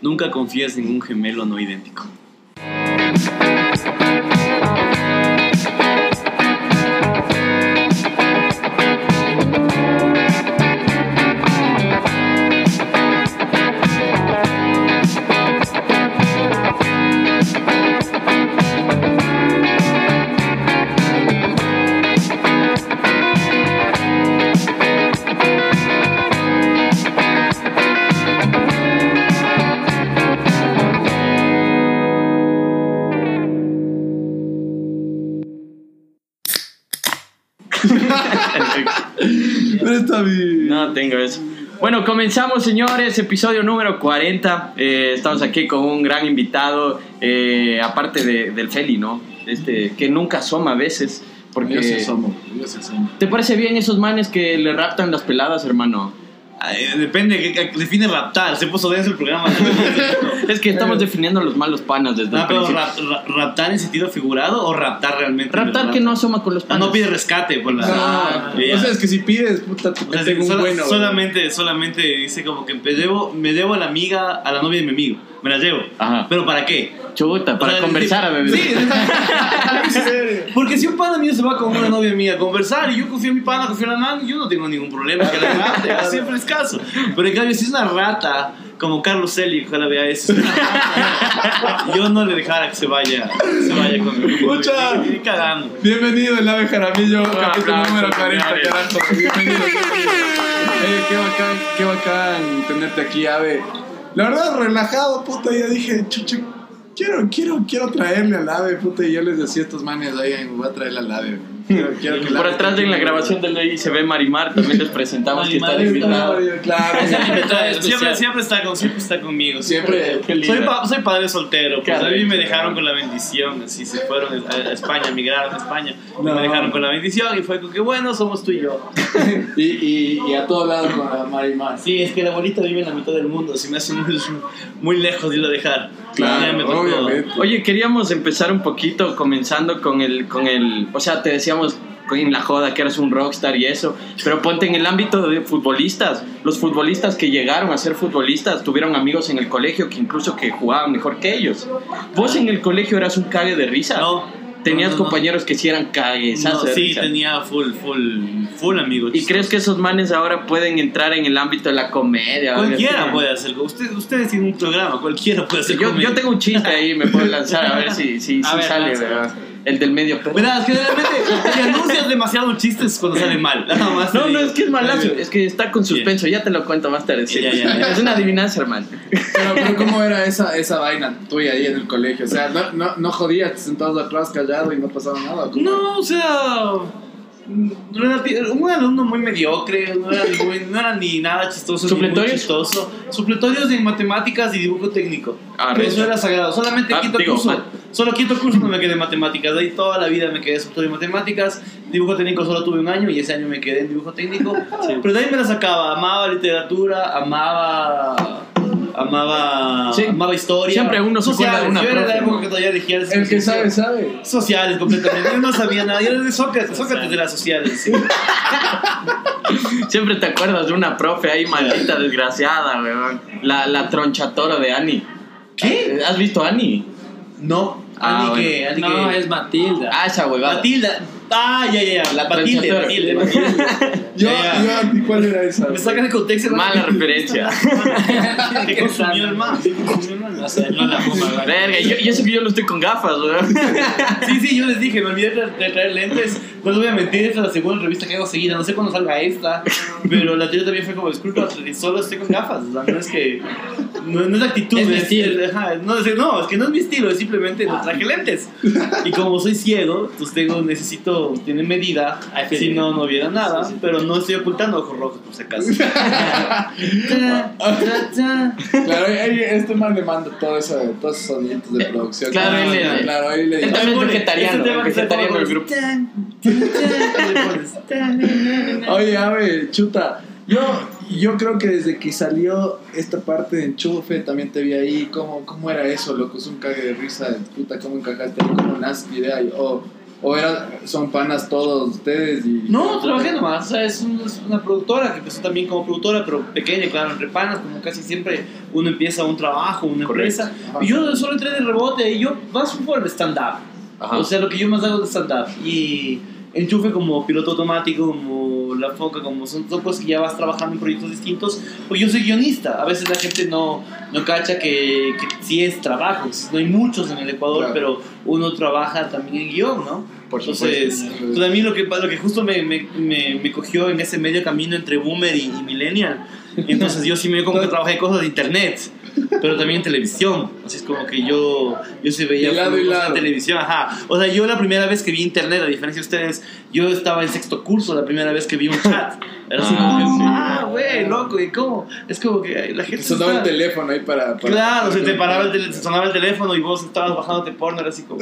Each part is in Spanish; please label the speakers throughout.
Speaker 1: Nunca confías en un gemelo no idéntico.
Speaker 2: Bueno, comenzamos, señores, episodio número 40. Eh, estamos aquí con un gran invitado, eh, aparte de- del Feli, ¿no? Este, que nunca asoma a veces. Porque...
Speaker 3: Yo sí asomo, yo sí asomo.
Speaker 2: ¿Te parece bien esos manes que le raptan las peladas, hermano?
Speaker 1: Ay, depende, que, que define raptar. Se puso denso el programa.
Speaker 2: Es que estamos definiendo los malos panas desde
Speaker 1: No,
Speaker 2: el
Speaker 1: Ah, pero rap- ra- raptar en sentido figurado o raptar realmente.
Speaker 2: Raptar que no asoma con los
Speaker 1: Ah,
Speaker 2: panas.
Speaker 1: no pide rescate por la.
Speaker 3: Ah, o sea, es que si pides, puta, te
Speaker 1: O sea,
Speaker 3: tengo un
Speaker 1: sola-
Speaker 3: bueno.
Speaker 1: solamente, solamente dice como que me llevo, me llevo a la amiga, a la novia de mi amigo. Me la llevo.
Speaker 2: Ajá.
Speaker 1: ¿Pero para qué?
Speaker 2: Chuta, para
Speaker 1: O sea,
Speaker 2: conversar,
Speaker 1: sí,
Speaker 2: bebé.
Speaker 1: Sí, porque si un pana mío se va con una novia mía a conversar y yo confío en mi pana, confío en la man, yo no tengo ningún problema que la rate, siempre es caso. Pero en cambio, si es una rata como Carlos Eli, ojalá vea eso, yo no le dejara que se vaya, se vaya conmigo.
Speaker 3: Escucha.
Speaker 1: Ni cagando.
Speaker 3: Bienvenido, el ave Jaramillo, capítulo
Speaker 2: aplauso,
Speaker 3: número 40,
Speaker 2: señores.
Speaker 3: carajo. Bienvenido. Eh, qué bacán, qué bacán tenerte aquí, ave. La verdad, relajado, puta, ya dije, chuche, quiero, quiero, quiero traerle al ave, puta, y yo les decía a estos manes, oigan, voy a traerle al ave.
Speaker 2: Por atrás en la grabación del ley se ve Marimar, también les presentamos que está de
Speaker 1: Marimar
Speaker 2: invitado.
Speaker 3: Claro,
Speaker 1: Siempre, siempre, está con, siempre está conmigo.
Speaker 3: Siempre.
Speaker 1: Soy, pa- soy padre soltero, pues a mí me dejaron con la bendición, así se fueron a, a España, migraron a España,
Speaker 3: No.
Speaker 1: me dejaron con la bendición y fue como que bueno, somos tú y yo.
Speaker 3: y, y, y a todo lado con la Marimar.
Speaker 1: Sí, es que la abuelita vive en la mitad del mundo, se me hace muy, muy lejos de irlo a dejar.
Speaker 3: Claro,
Speaker 1: Ya me tocó.
Speaker 3: obviamente.
Speaker 2: Oye, queríamos empezar un poquito comenzando con el, con el, o sea, te decíamos en la joda que eres un rockstar y eso, pero ponte en el ámbito de futbolistas. Los futbolistas que llegaron a ser futbolistas tuvieron amigos en el colegio que incluso que jugaban mejor que ellos. Vos en el colegio eras un cague de risa.
Speaker 1: No.
Speaker 2: Tenías
Speaker 1: No, no, no.
Speaker 2: compañeros que sí eran
Speaker 1: sí, tenía full, full, full amigos.
Speaker 2: ¿Y crees que esos manes ahora pueden entrar en el ámbito de la comedia?
Speaker 1: Cualquiera puede hacerlo. Usted, ustedes tienen un programa, cualquiera puede hacer
Speaker 2: Yo,
Speaker 1: comedia.
Speaker 2: yo tengo un chiste ahí, me puedo lanzar a ver si, si,
Speaker 1: A
Speaker 2: si
Speaker 1: ver,
Speaker 2: sale. ¿verdad? El del medio perro.
Speaker 1: Verás, generalmente si anuncias demasiado chistes cuando sale mal. Nada más te
Speaker 2: No, no, es que es malazo, es que está con suspenso, ya te lo cuento más tarde. sí.
Speaker 1: Ya, ya, ya.
Speaker 2: Es una adivinanza, hermano.
Speaker 3: Pero, pero ¿cómo era esa, esa vaina tuya ahí en el colegio? O sea, no, no, no jodías sentado atrás callado y no pasaba nada. ¿Cómo?
Speaker 1: No, o sea. relati- Un alumno muy mediocre, no era, muy- no era ni nada chistoso. ni muy
Speaker 2: ¿Supletorios?
Speaker 1: chistoso. Supletorios en matemáticas y dibujo técnico.
Speaker 2: Ah,
Speaker 1: Pero eso era sagrado. Solamente
Speaker 2: Ah,
Speaker 1: quinto
Speaker 2: digo,
Speaker 1: curso. Solo quinto curso no me quedé en matemáticas. De ahí toda la vida me quedé en supletorio de matemáticas. Dibujo técnico solo tuve un año y ese año me quedé en dibujo técnico. Pero de ahí me la sacaba. Amaba literatura, amaba. Amaba,
Speaker 2: Sí.
Speaker 1: amaba historia.
Speaker 2: Siempre uno
Speaker 1: sociales.
Speaker 2: una
Speaker 1: Yo era la época
Speaker 2: ¿no?
Speaker 1: que todavía elegía
Speaker 3: El que sabe, sabe.
Speaker 1: Sociales completamente. Yo no sabía nada. Yo era de Sócrates. Sócrates de las sociales. sí.
Speaker 2: Siempre te acuerdas de una profe ahí maldita, desgraciada, weón. La, la tronchatora de Ani.
Speaker 1: ¿Qué?
Speaker 2: ¿Has visto a Ani?
Speaker 1: No.
Speaker 2: Ah, bueno.
Speaker 1: que.
Speaker 4: No,
Speaker 1: que-
Speaker 4: es Matilda.
Speaker 2: Ah, esa huevada.
Speaker 1: Matilda. Ah, ya, ya, ya.
Speaker 2: La
Speaker 1: Matilde,
Speaker 2: transitora.
Speaker 1: Matilde, Matilde.
Speaker 3: Yo,
Speaker 1: Ya, ya.
Speaker 3: yo, ¿y ¿cuál era esa?
Speaker 1: Me sacan de contexto.
Speaker 2: Mala referencia.
Speaker 1: ¿Qué consumió el consumió el man?
Speaker 4: No sé, no la fuma, ¿verdad?
Speaker 2: Verga, yo, eso que yo lo estoy con gafas, weón.
Speaker 1: Sí, sí, yo les dije, me olvidé de, traer lentes. No les voy a mentir, esta es la segunda revista que hago seguida. No sé cuándo salga esta. Pero la anterior también fue como, disculpa, solo estoy con gafas. O sea, no es que. No, no es actitud.
Speaker 4: Es mi estilo.
Speaker 1: ajá, no, es, no, es que no es mi estilo, es simplemente no traje lentes. Y como soy ciego, pues tengo, necesito, tiene medida. Si no, no viera nada. Pero no estoy ocultando ojos rojos, por si acaso.
Speaker 3: Claro, ahí- este man le manda todo eso, todos esos sonidos de producción.
Speaker 2: Claro, él le-
Speaker 3: claro, ahí le dice.
Speaker 2: también es vegetariano,
Speaker 1: este
Speaker 2: vegetariano
Speaker 1: se
Speaker 2: el grupo.
Speaker 3: Oye, a ver, chuta. Yo, yo creo que desde que salió esta parte de enchufe, también te vi ahí. ¿Cómo, cómo era eso, loco? Es un cague de risa. Puta, ¿cómo encajaste ahí? ¿Cómo nace idea? Y, oh, ¿O era, son panas todos ustedes? Y...
Speaker 1: No, trabajé nomás. O sea, es, un- es una productora que empezó también como productora, pero pequeña, claro, entre panas, como casi siempre uno empieza un trabajo, una
Speaker 2: Correcto.
Speaker 1: empresa. Y yo solo entré de rebote y yo más por el stand-up. O sea, lo que yo más hago es stand-up. Y enchufe como piloto automático, como la foca, como son, son cosas que ya vas trabajando en proyectos distintos. Pues yo soy guionista. A veces la gente no, no cacha que, que sí es trabajo. No hay muchos en el Ecuador,
Speaker 3: Claro.
Speaker 1: pero uno trabaja también en guion, ¿no?
Speaker 2: Por
Speaker 1: Entonces, a mí lo que, lo que justo me, me, me, me cogió en ese medio camino entre boomer y, y millennial, entonces yo sí me como que trabajé cosas de internet, pero también en televisión. Así es como que yo, yo sí veía
Speaker 3: lado
Speaker 1: en televisión, ajá. O sea, yo la primera vez que vi internet, a diferencia de ustedes, yo estaba en sexto curso la primera vez que vi un chat. Era así como que,
Speaker 2: Ah, sí.
Speaker 1: ah, güey, loco, ¿y cómo? Es como que la gente...
Speaker 3: Sonaba el teléfono ahí para... para-
Speaker 1: Claro, se te paraba el se sonaba el teléfono y vos estabas bajándote porno, era así como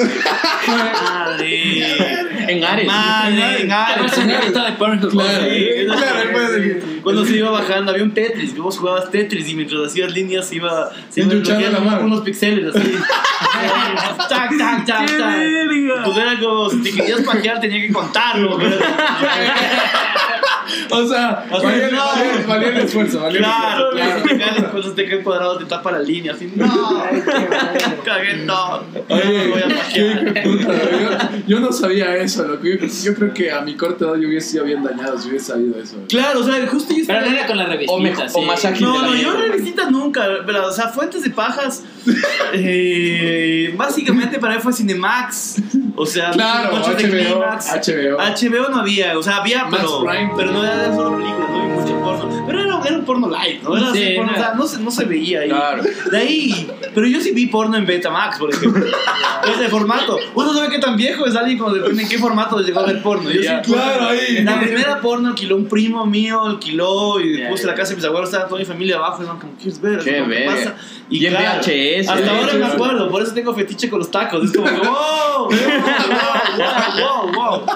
Speaker 1: madre,
Speaker 2: En Ares.
Speaker 1: madre, en Ares.
Speaker 4: de Pornhub.
Speaker 3: Claro, claro.
Speaker 1: Cuando se iba bajando, había un Tetris, que vos jugabas Tetris y mientras hacías líneas se iba, se iba
Speaker 3: mano.
Speaker 1: unos píxeles así. tac, tac, tac,
Speaker 2: ¡Qué
Speaker 1: tac. Pues era como, si te querías pajear tenía que contarlo. pero-
Speaker 3: O sea,
Speaker 1: O sea,
Speaker 3: valía,
Speaker 1: no.
Speaker 3: valía- valía el esfuerzo, valía
Speaker 1: Claro,
Speaker 3: el
Speaker 1: claro.
Speaker 3: esfuerzo.
Speaker 1: Si te caes las cosas, te caen cuadrados, te tapa la línea. Así, no, cagué, no. No me voy a
Speaker 3: Oye, qué puta, yo, yo no sabía eso, loco. Yo, yo creo que a mi corta edad yo hubiese sido bien dañado si hubiese sabido eso.
Speaker 1: Claro, o sea, justo yo
Speaker 4: Pero
Speaker 1: estaba-
Speaker 4: no era con la
Speaker 2: O,
Speaker 4: revistita,
Speaker 2: mejor-
Speaker 4: sí.
Speaker 2: o más ágil
Speaker 1: No,
Speaker 2: de
Speaker 1: no, yo revistas nunca, pero, o sea, fuentes de pajas, eh, básicamente para mí fue Cinemax, o sea,
Speaker 3: Claro,
Speaker 1: de
Speaker 3: HBO. HBO.
Speaker 1: HBO no había, o sea, había,
Speaker 3: Max
Speaker 1: pero,
Speaker 3: Prime.
Speaker 1: pero no era solo películas, no mucho porno, pero era, era un porno light, ¿no? Era así,
Speaker 4: Sí,
Speaker 1: porno,
Speaker 4: no.
Speaker 1: o sea, no se, no se veía ahí.
Speaker 2: Claro.
Speaker 1: De ahí, pero yo sí vi porno en Betamax, por ejemplo. Ese formato. Uno sabe qué tan viejo es alguien cuando depende en qué formato llegó a ver porno. Yo sí, porno-
Speaker 3: Claro, ahí.
Speaker 1: La primera porno alquiló un primo mío, alquiló y puse la casa de mis abuelos, estaba toda mi familia abajo y no, como, ¿quieres ver?
Speaker 2: Qué
Speaker 1: ¿Qué pasa?
Speaker 2: Y en VHS,
Speaker 1: Hasta ahora me acuerdo, por eso tengo fetiche con los tacos. Es como que, wow, wow, wow, wow, wow.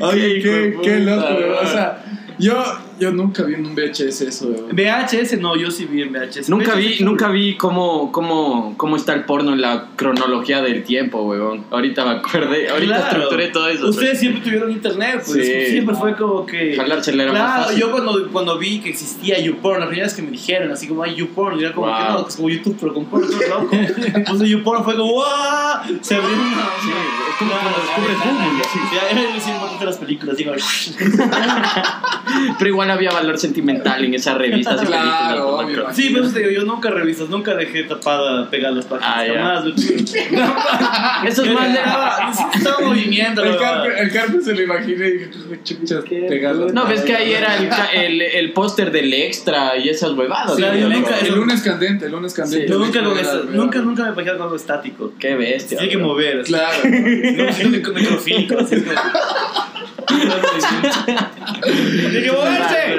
Speaker 3: Oye, qué, qué
Speaker 2: puta,
Speaker 3: loco. O sea, yo, yo nunca vi en un VHS eso, weón.
Speaker 1: VHS, no, yo sí vi en VHS.
Speaker 2: Nunca
Speaker 1: VHS
Speaker 2: vi, nunca vi cómo, cómo, cómo está el porno en la cronología del tiempo, weón. Ahorita me acordé, ahorita
Speaker 1: Claro.
Speaker 2: estructuré todo eso.
Speaker 1: Ustedes siempre tuvieron internet, pues
Speaker 2: Sí.
Speaker 1: siempre fue como que.
Speaker 2: Jalársela era más
Speaker 1: Claro,
Speaker 2: fácil.
Speaker 1: yo cuando, cuando vi que existía YouPorn, la primera vez que me dijeron, así como hay YouPorn, yo era como
Speaker 2: Wow.
Speaker 1: que no, que es como YouTube, pero con porno, todo loco. Puse YouPorn, fue como ¡Wow! Se abrió una.
Speaker 2: Sí, es como cuando descubres Google,
Speaker 1: las películas, digo.
Speaker 2: Pero igual había valor sentimental en esas revistas
Speaker 3: Claro.
Speaker 2: ¿no?
Speaker 3: obvio.
Speaker 1: Sí, pero eso te digo, yo nunca revistas, nunca dejé tapada pegar las páginas.
Speaker 2: Ah. Eso es más de...
Speaker 1: Estaba movimiento,
Speaker 3: El carpe, el se lo imaginé y dije, chuchas, pegadas.
Speaker 2: No, ves que ahí era el, el, el póster del extra y esas huevadas. ¿no?
Speaker 1: nunca-
Speaker 3: El lunes candente, el lunes candente.
Speaker 1: Yo nunca,
Speaker 3: era-
Speaker 1: nunca, nunca me pajeaba con algo estático.
Speaker 2: Qué bestia.
Speaker 1: Tiene que mover.
Speaker 3: Claro.
Speaker 1: No, Tiene que moverse.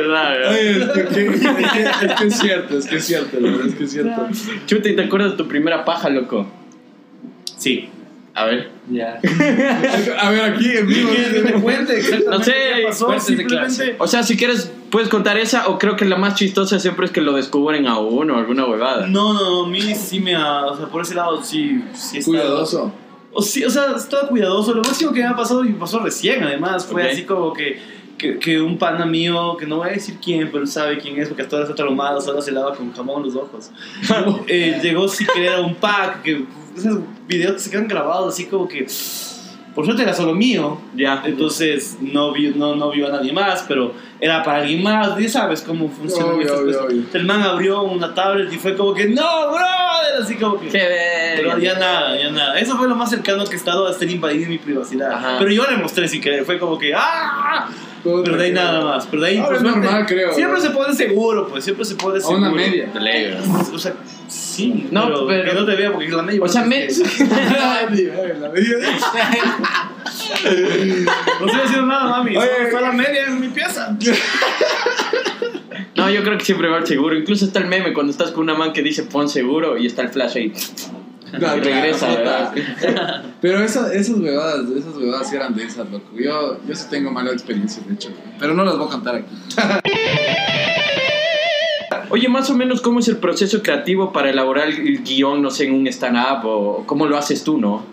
Speaker 3: Es que, es que- es que es cierto, es que es cierto, la verdad es que es cierto.
Speaker 2: Chuta, ¿y te acuerdas de tu primera paja, loco?
Speaker 1: Sí.
Speaker 2: A ver.
Speaker 4: Ya.
Speaker 3: A ver, aquí en vivo.
Speaker 2: No sé,
Speaker 4: fuertes de
Speaker 1: Simplemente.
Speaker 2: O sea, si quieres, puedes contar esa o creo que la más chistosa siempre es que lo descubren a uno, alguna huevada.
Speaker 1: No, no, no, a mí sí me ha. O sea, por ese lado sí. sí está-
Speaker 3: Cuidadoso.
Speaker 1: O, sí, o sea, estaba cuidadoso. Lo máximo que me ha pasado y me pasó recién, además, fue así como que, que, que un pana mío, que no voy a decir quién, pero sabe quién es, porque hasta ahora está traumado, solo se lava con jamón los ojos. Eh, llegó sin querer a un pack, que esos videos que se quedan grabados así como que. Por suerte era solo mío.
Speaker 2: Ya.
Speaker 1: Entonces no vio, no, no vio a nadie más, pero era para alguien más. Ya sabes cómo funcionan
Speaker 3: Obvio,
Speaker 1: estas
Speaker 3: obvio,
Speaker 1: cosas.
Speaker 3: obvio.
Speaker 1: El man abrió una tablet y fue como que, ¡No, brother! Así como que.
Speaker 2: Qué
Speaker 1: Pero ya nada, ya nada. Eso fue lo más cercano que he estado a estar invadido mi privacidad.
Speaker 2: Ajá.
Speaker 1: Pero yo le mostré sin querer. Fue como que ¡ah! Pero de ahí nada más. Pero de ahí.
Speaker 3: Ahora
Speaker 1: por
Speaker 3: es
Speaker 1: suerte,
Speaker 3: normal, creo.
Speaker 1: Siempre se pone seguro, pues. Siempre se pone
Speaker 3: A
Speaker 1: seguro.
Speaker 3: una media.
Speaker 1: O sea, sí.
Speaker 2: No,
Speaker 1: pero,
Speaker 2: pero-
Speaker 1: Que no te vea porque es la media.
Speaker 2: O sea, me...
Speaker 1: que- No estoy haciendo nada, mami.
Speaker 3: Oye.
Speaker 1: Está la media en mi pieza.
Speaker 2: No, yo creo que siempre va el seguro. Incluso está el meme cuando estás con una man que dice pon seguro y está el flash ahí.
Speaker 3: Claro,
Speaker 2: Y regresa,
Speaker 3: claro,
Speaker 2: ¿verdad?
Speaker 3: Pero esa- esas huevadas, esas huevadas sí eran de esas, loco. Yo, yo sí tengo malas experiencias, de hecho. Pero no las voy a contar aquí.
Speaker 2: Oye, más o menos, ¿cómo es el proceso creativo para elaborar el guion, no sé, en un stand-up? ¿O cómo lo haces tú, no?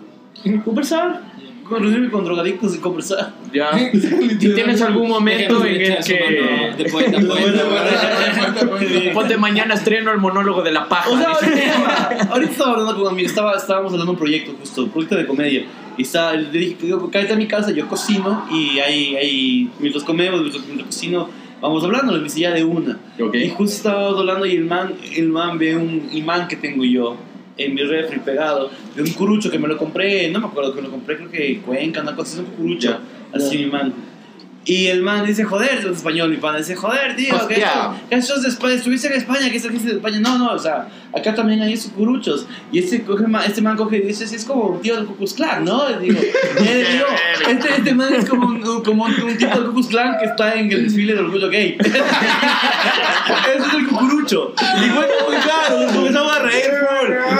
Speaker 1: Conversar. con reunirme con drogadictos y conversar.
Speaker 2: Ya. ¿Y tienes algún momento en el que... Ponte mañana estreno el monólogo de la paja.
Speaker 1: O sea, ahorita, ahorita estaba hablando con un amigo, estaba, estábamos hablando de un proyecto justo, un proyecto de comedia. Y estaba, le dije, cállate a mi casa, yo cocino y ahí, ahí mientras comemos, mientras, mientras cocino, vamos hablando, le dice ya de una. Y justo estábamos hablando y el man, el man ve un imán que tengo yo en mi refri pegado, de un curucho que me lo compré, no me acuerdo que me lo compré, creo que en Cuenca, una cosa, es un curucho, así mi man. Y el man dice, joder, en español, mi pan dice, joder, tío, que
Speaker 2: Hostia.
Speaker 1: esto, que esto es de España, estuviste en España, que esto que es de España. No, no, o sea, acá también hay esos curuchos. Y este, coge, este man coge y dice, es como un tío del Ku Klux Klan, ¿no? Y digo, él digo, este, este man es como un, como un, un tipo del Ku Klux Klan que está en el desfile del orgullo gay. Ese es el cucurucho. Y fue como, claro, nos comenzamos a reír.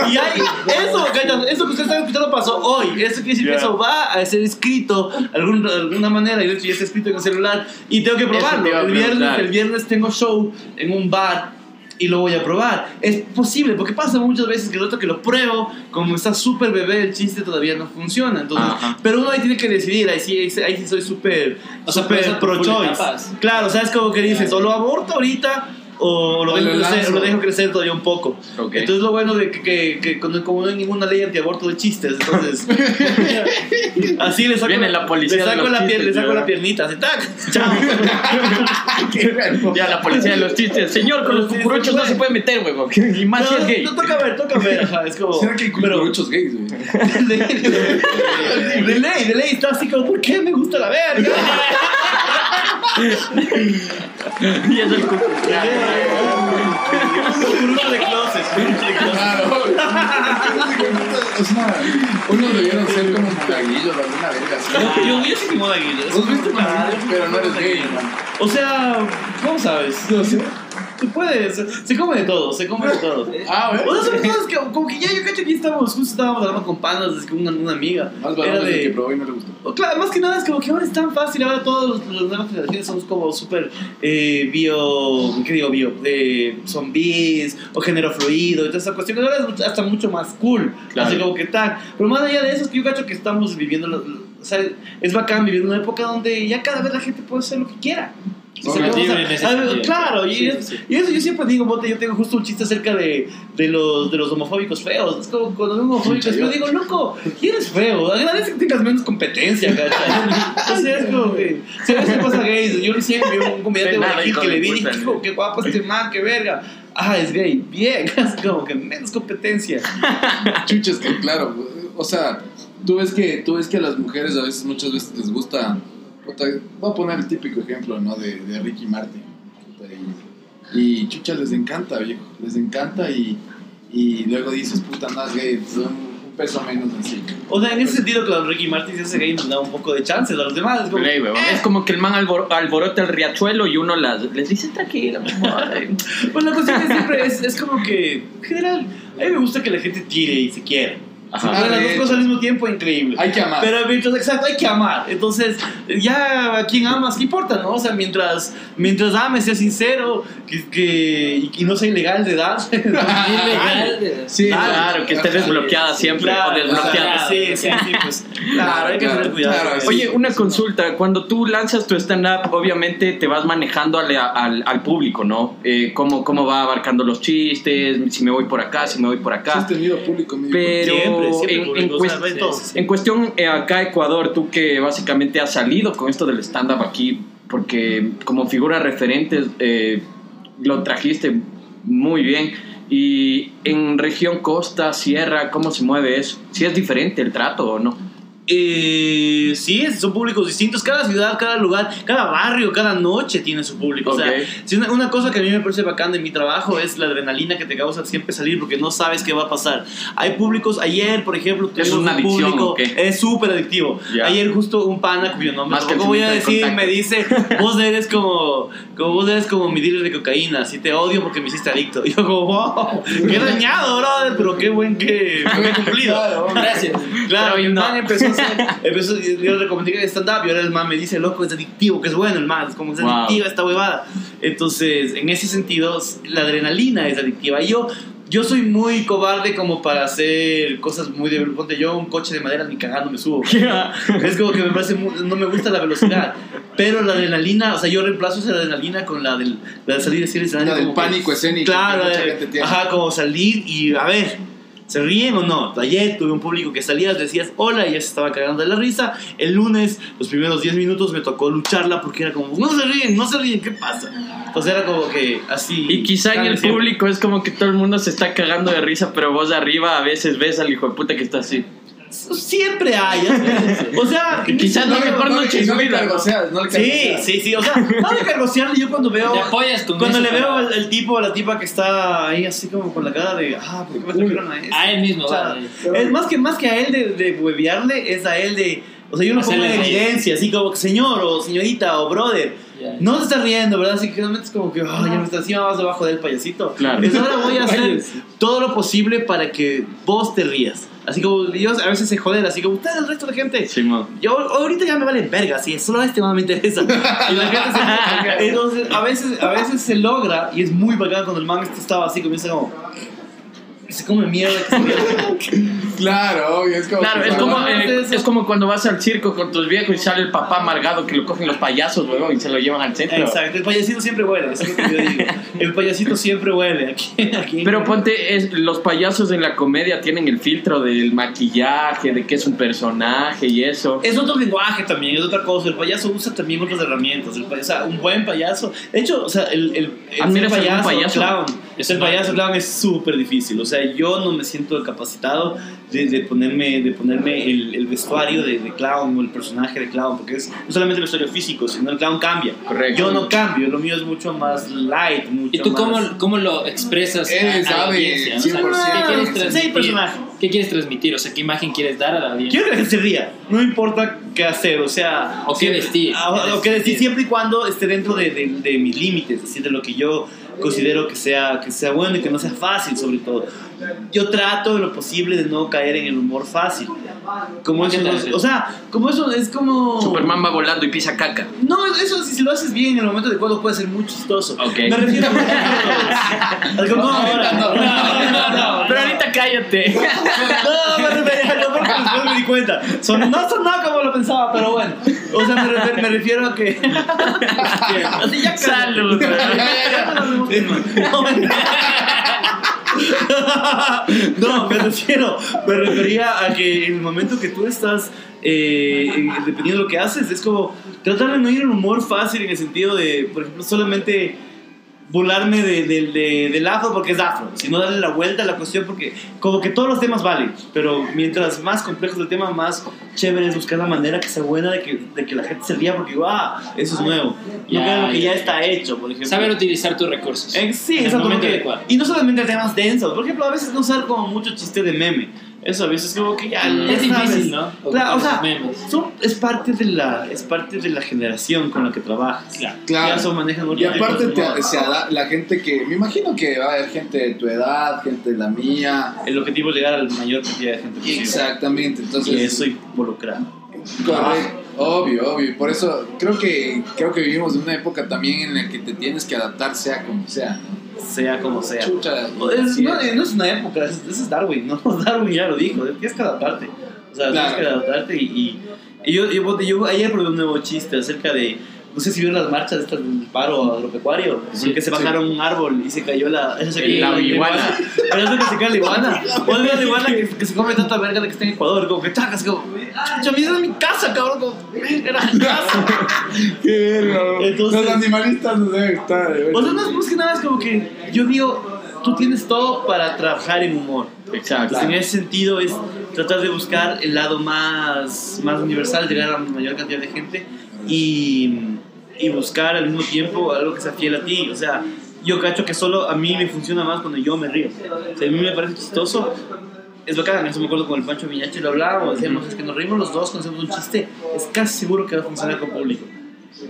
Speaker 1: Y hay, eso, cachas, eso que ustedes están escuchando pasó hoy. Eso quiere decir que
Speaker 2: Ya.
Speaker 1: eso va a ser escrito de algún- de alguna manera. Y de hecho ya está escrito en el celular. Y tengo que
Speaker 2: te
Speaker 1: probarlo.
Speaker 2: a
Speaker 1: El viernes, el viernes tengo show en un bar. Y lo voy a probar. Es posible, porque pasa muchas veces que el otro que lo pruebo, como está súper bebé, el chiste todavía no funciona. Entonces,
Speaker 2: Ajá.
Speaker 1: pero uno ahí tiene que decidir. Ahí sí, ahí sí- soy súper
Speaker 4: O sea,
Speaker 1: súper
Speaker 4: puede ser por full
Speaker 1: pro-choice.
Speaker 4: etapas.
Speaker 1: Claro, o sea, es como que dices, o lo aborto ahorita o lo,
Speaker 3: O
Speaker 1: dejo
Speaker 3: lo
Speaker 1: crecer, lo dejo crecer todavía un poco.
Speaker 2: Ok.
Speaker 1: Entonces lo bueno de que, que, que como no hay ninguna ley antiaborto de chistes, entonces así le saco,
Speaker 2: Viene la policía
Speaker 1: le saco, la, pier-
Speaker 2: chistes,
Speaker 1: le saco la piernita, así, tac, chao.
Speaker 2: Ya la policía de los chistes. Señor, con los cucuruchos no se puede meter, huevón. Y más si
Speaker 1: No,
Speaker 2: es gay.
Speaker 1: no, toca ver, toca ver, ajá, es como...
Speaker 3: ¿Será que hay
Speaker 1: pero-
Speaker 3: cucuruchos gays, güey?
Speaker 1: de, de- de ley, de ley, está así como, ¿por qué me gusta la verga?
Speaker 2: Y es el cucu.
Speaker 1: Cucurucho de closet, cucurucho de closet.
Speaker 3: Claro. O sea, unos debieron ser como monaguillos o alguna verga.
Speaker 1: Yo, yo, yo soy monaguillo. eso
Speaker 3: Vos viste monaguillos, pero no eres gay.
Speaker 1: O sea, ¿cómo sabes?
Speaker 3: No sé.
Speaker 1: Tú puedes, se come de todo, se come de todo.
Speaker 3: Ah,
Speaker 1: O
Speaker 3: bueno.
Speaker 1: son cosas que, como que ya yo cacho que estamos, justo estábamos hablando con panas, es que una, una amiga.
Speaker 3: Más
Speaker 1: Era
Speaker 3: de que y no le gustó.
Speaker 1: Claro, más que nada es como que ahora es tan fácil, ahora todos los, los nuevas generaciones somos como súper eh, bio, ¿qué digo? Bio, de zombies o género fluido, y toda esa cuestión, ahora es hasta mucho más cool,
Speaker 2: Claro.
Speaker 1: así como que tal. Pero más allá de eso es que yo cacho que estamos viviendo, o sea, es bacán vivir una época donde ya cada vez la gente puede hacer lo que quiera. O sea,
Speaker 4: en ese
Speaker 1: a. Claro, y,
Speaker 4: Sí,
Speaker 1: y eso yo siempre digo, Bote, yo tengo justo un chiste acerca de, de, los, de los homofóbicos feos. Es como cuando veo homofóbicos, yo digo, loco, ¿quién es feo? Agradece que tengas menos competencia, ¿cachai? O sea, es como que, se ve que pasa gays. Yo recién vi un comediante guayaquil
Speaker 2: hijo
Speaker 1: que
Speaker 2: de
Speaker 1: le vi y dije,
Speaker 2: ¿no?
Speaker 1: "Hijo, qué guapo este man, qué verga. Ah, es gay, bien, es como que menos competencia.
Speaker 3: Chuches que, claro, o sea, tú ves que, tú ves que a las mujeres a veces, muchas veces les gusta, voy a poner el típico ejemplo, ¿no? De, de Ricky Martin. puta, Y, y chucha, les encanta, viejo, les encanta y, y luego dices, puta, no es gay, son un peso menos así.
Speaker 1: O sea, en ese sentido, claro, Ricky Martin si ese gay nos da un poco de chances a los demás. Es como, eh,
Speaker 2: Es como que el man albor- alborota el riachuelo y uno las, les dice amor.
Speaker 1: Pues la cuestión es siempre es, es como que, en general, a mí me gusta que la gente tire y se quiera.
Speaker 2: Ajá.
Speaker 1: Las dos cosas al mismo tiempo, increíble.
Speaker 3: Hay que amar.
Speaker 1: Pero mientras, exacto, hay que amar. Entonces, ya a quien amas, ¿qué importa, no? O sea, mientras, mientras ames, sea sincero, que, que, y, y no sea ilegal de edad.
Speaker 4: Ilegal.
Speaker 3: Sí,
Speaker 2: Claro, que esté desbloqueada siempre o desbloqueada.
Speaker 1: Sí, sí, sí, pues. Claro, hay que
Speaker 3: Claro,
Speaker 1: tener cuidado.
Speaker 2: Oye, una consulta. Cuando tú lanzas tu stand-up, obviamente te vas manejando al, al, al público, ¿no? Eh, cómo, ¿Cómo va abarcando los chistes? Si me voy por acá, si me voy por
Speaker 3: Sí
Speaker 2: acá.
Speaker 3: has tenido público, mi
Speaker 2: Pero
Speaker 1: Siempre, siempre
Speaker 2: en,
Speaker 1: o sea,
Speaker 2: cuestión eh, acá Ecuador, tú que básicamente has salido con esto del stand-up aquí, porque como figura referente eh, lo trajiste muy bien. Y en región costa, sierra, ¿cómo se mueve eso? ¿Si es diferente el trato o no?
Speaker 1: Eh, sí, son públicos distintos. Cada ciudad, cada lugar, cada barrio, cada noche tiene su público. O sea, si una, una cosa que a mí me parece bacán de mi trabajo es la adrenalina que te causa siempre salir porque no sabes qué va a pasar. Hay públicos, ayer, por ejemplo,
Speaker 2: ¿Es una
Speaker 1: un
Speaker 2: adicción
Speaker 1: público,
Speaker 2: o qué?
Speaker 1: es súper adictivo.
Speaker 2: Ya.
Speaker 1: Ayer justo un pana cuyo nombre
Speaker 2: Más que el
Speaker 1: tampoco voy a decir me dice, vos eres como, como vos eres como mi dealer de cocaína, si te odio porque me hiciste adicto. Y yo como, wow, qué dañado, brother, pero qué buen que, qué bien cumplido.
Speaker 4: Gracias.
Speaker 1: Claro,
Speaker 2: Pero
Speaker 1: y
Speaker 2: no.
Speaker 1: empezó empezó, yo le recomendé que stand-up y ahora el man me dice, loco, es adictivo, que es bueno el man, es como es
Speaker 2: Wow.
Speaker 1: adictiva esta huevada. Entonces, en ese sentido, la adrenalina es adictiva. Y yo, yo soy muy cobarde como para hacer cosas muy de... Ponte yo un coche de madera ni cagando me subo. es como que me parece... muy- no me gusta la velocidad. Pero la adrenalina, o sea, yo reemplazo esa adrenalina con la, del, la de salir y decir
Speaker 3: La del pánico escénico
Speaker 1: Claro,
Speaker 3: que gente tiene.
Speaker 1: ajá, como salir y a ver, ¿se ríen o no? Ayer tuve un público que salías, decías hola y ya se estaba cagando de la risa. El lunes, los primeros 10 minutos me tocó lucharla porque era como, no se ríen, no se ríen, ¿qué pasa? Entonces era como que así.
Speaker 2: Y quizá en el
Speaker 1: Siempre.
Speaker 2: público es como que todo el mundo se está cagando de risa, pero vos de arriba a veces ves al hijo de puta que está así.
Speaker 1: Siempre hay, ¿eh? o sea,
Speaker 2: quizás
Speaker 3: No, no,
Speaker 2: mejor
Speaker 3: no, no le.
Speaker 2: ¿no?
Speaker 3: cargoseas, no le
Speaker 1: Sí, sí, sí, o sea, no de cargosearle yo cuando veo... Cuando
Speaker 4: eso
Speaker 1: le veo al el tipo o la tipa que está ahí así como con la cara de, ah, ¿por qué me trajeron a este?
Speaker 4: A él mismo,
Speaker 1: O sea,
Speaker 4: vale.
Speaker 1: es más que, más que a él de, de huevearle, es a él de, o sea, yo lo pongo evidencia, así como que señor o señorita o brother. No se está riendo, ¿verdad? Así que realmente es como que, ah, ya me está encima más debajo del payasito.
Speaker 2: Claro.
Speaker 1: Entonces ahora voy a hacer todo lo posible para que vos te rías. Así como Dios a veces se joden, así como usted, el resto de la gente.
Speaker 2: Simón.
Speaker 1: Yo ahorita ya me vale verga, sí, solo este tema me interesa. Y la gente se- Entonces, a veces, a veces se logra y es muy bacán cuando el man este estaba así, comienza como. Se come mierda.
Speaker 3: Claro, obvio, es como.
Speaker 2: Claro, es como,
Speaker 3: cuando-
Speaker 2: eh, es como cuando vas al circo con tus viejos y sale el papá amargado que lo cogen los payasos luego y se lo llevan al centro.
Speaker 1: Exacto, el payasito siempre huele, eso es lo que yo digo. El payasito siempre huele. Aquí, aquí.
Speaker 2: Pero ponte, es, los payasos en la comedia tienen el filtro del maquillaje, de que es un personaje y eso.
Speaker 1: Es otro lenguaje también, es otra cosa. El payaso usa también otras herramientas. El payaso, o sea, un buen payaso. De hecho, o sea, el, el, el
Speaker 2: ¿Admiras
Speaker 1: ser
Speaker 2: algún payaso?
Speaker 1: clown. El
Speaker 4: una-
Speaker 1: payaso clown es súper difícil. O sea, yo no me siento capacitado de, de ponerme, de ponerme el, el vestuario de, de clown o el personaje de clown, porque es no solamente el vestuario físico, sino el clown cambia.
Speaker 2: Correcto.
Speaker 1: Yo no cambio, lo mío es mucho más light. Mucho
Speaker 4: ¿Y tú
Speaker 1: más-
Speaker 4: cómo, cómo lo expresas
Speaker 3: Él
Speaker 4: a, a la
Speaker 3: sabe
Speaker 4: audiencia? O sea,
Speaker 3: 100%.
Speaker 4: ¿Qué quieres transmitir?
Speaker 1: personaje.
Speaker 4: ¿Qué quieres transmitir? O sea, ¿qué imagen quieres dar a la audiencia?
Speaker 1: Quiero que la gente se ría, no importa qué hacer, o sea...
Speaker 4: O qué vestir.
Speaker 1: Ah, O, o qué decir, siempre y cuando esté dentro de, de- de mis límites, así de lo que yo considero que sea, que sea bueno y que no sea fácil, sobre todo. Yo trato en lo posible de no caer en el humor fácil. Como
Speaker 4: ¿Qué
Speaker 1: eso, no-
Speaker 4: es?
Speaker 1: o sea, como eso es como...
Speaker 2: Superman va volando y pisa caca.
Speaker 1: No, eso si, lo haces bien en el momento adecuado puede ser muy chistoso.
Speaker 2: Ok.
Speaker 1: Me refiero a... Algo- no, no, no, no, no.
Speaker 2: Pero ahorita cállate.
Speaker 1: No, me refiero, después me di cuenta. Son, no son nada como lo pensaba, pero bueno. O sea, me refiero, me refiero a que. Así ya.
Speaker 2: Salud.
Speaker 1: No me refiero, me refería a que en el momento que tú estás, eh, dependiendo de lo que haces, es como tratar de no ir en humor fácil en el sentido de, por ejemplo, solamente burlarme de, de, de- del afro porque es afro, sino darle la vuelta a la cuestión porque como que todos los temas valen, pero mientras más complejo el tema, más chévere es buscar la manera que sea buena de que, de que la gente se ría porque, ah, eso es nuevo. No
Speaker 4: Ya,
Speaker 1: crean lo que
Speaker 4: ya.
Speaker 1: ya está hecho, por ejemplo.
Speaker 4: Saber utilizar tus recursos.
Speaker 1: Eh, sí,
Speaker 4: adecuado.
Speaker 1: Y no solamente temas densos, por ejemplo, a veces no sale como mucho chiste de meme. Eso a veces como que ya.
Speaker 4: Mm.
Speaker 1: ya
Speaker 4: Es
Speaker 1: sabes.
Speaker 4: difícil, ¿no?
Speaker 1: Claro, o sea, son- es, parte de la, es parte de la generación con la que trabajas.
Speaker 4: Claro.
Speaker 3: Claro.
Speaker 1: Ya eso manejan
Speaker 3: Y aparte, te, se la gente que. Me imagino que va a haber gente de tu edad, gente de la mía.
Speaker 1: El objetivo es llegar a la mayor cantidad de gente posible.
Speaker 3: Exactamente, entonces.
Speaker 1: Y eso involucra.
Speaker 3: Correcto. Obvio, obvio. Por eso creo que, creo que vivimos en una época también en la que te tienes que adaptar, sea como sea.
Speaker 1: Sea como sea.
Speaker 3: Chucha.
Speaker 1: No, es, no,
Speaker 3: es.
Speaker 1: no es una época, es, eso es Darwin, ¿no? Darwin ya lo dijo, tienes que adaptarte. O sea,
Speaker 3: Claro.
Speaker 1: tienes que adaptarte y, y, y yo, yo, yo ayer probé un nuevo chiste acerca de, no sé si vieron las marchas estas del paro agropecuario,
Speaker 4: Sí,
Speaker 1: que se bajaron un árbol y se cayó la, se cayó
Speaker 2: La iguana.
Speaker 1: Pero eso que se cae la iguana. O el la iguana que, que se come tanta verga de que está en Ecuador, como que chacas, como, chucha, mira es mi casa, cabrón, como, era mi casa.
Speaker 3: Qué.
Speaker 1: Entonces-
Speaker 3: Los animalistas no deben estar.
Speaker 1: O sea, no es más que nada, es como que yo digo, tú tienes todo para trabajar en humor.
Speaker 2: Exacto.
Speaker 1: Entonces, en ese sentido es tratar de buscar el lado más, más universal, llegar a la mayor cantidad de gente y, y buscar al mismo tiempo algo que sea fiel a ti. O sea, yo cacho que solo a mí me funciona más cuando yo me río. O sea, a mí me parece chistoso. Es bacán, eso me acuerdo con el Pancho Viñachi lo hablábamos, decíamos, es que nos reímos los dos cuando hacemos un chiste, es casi seguro que va a funcionar con público.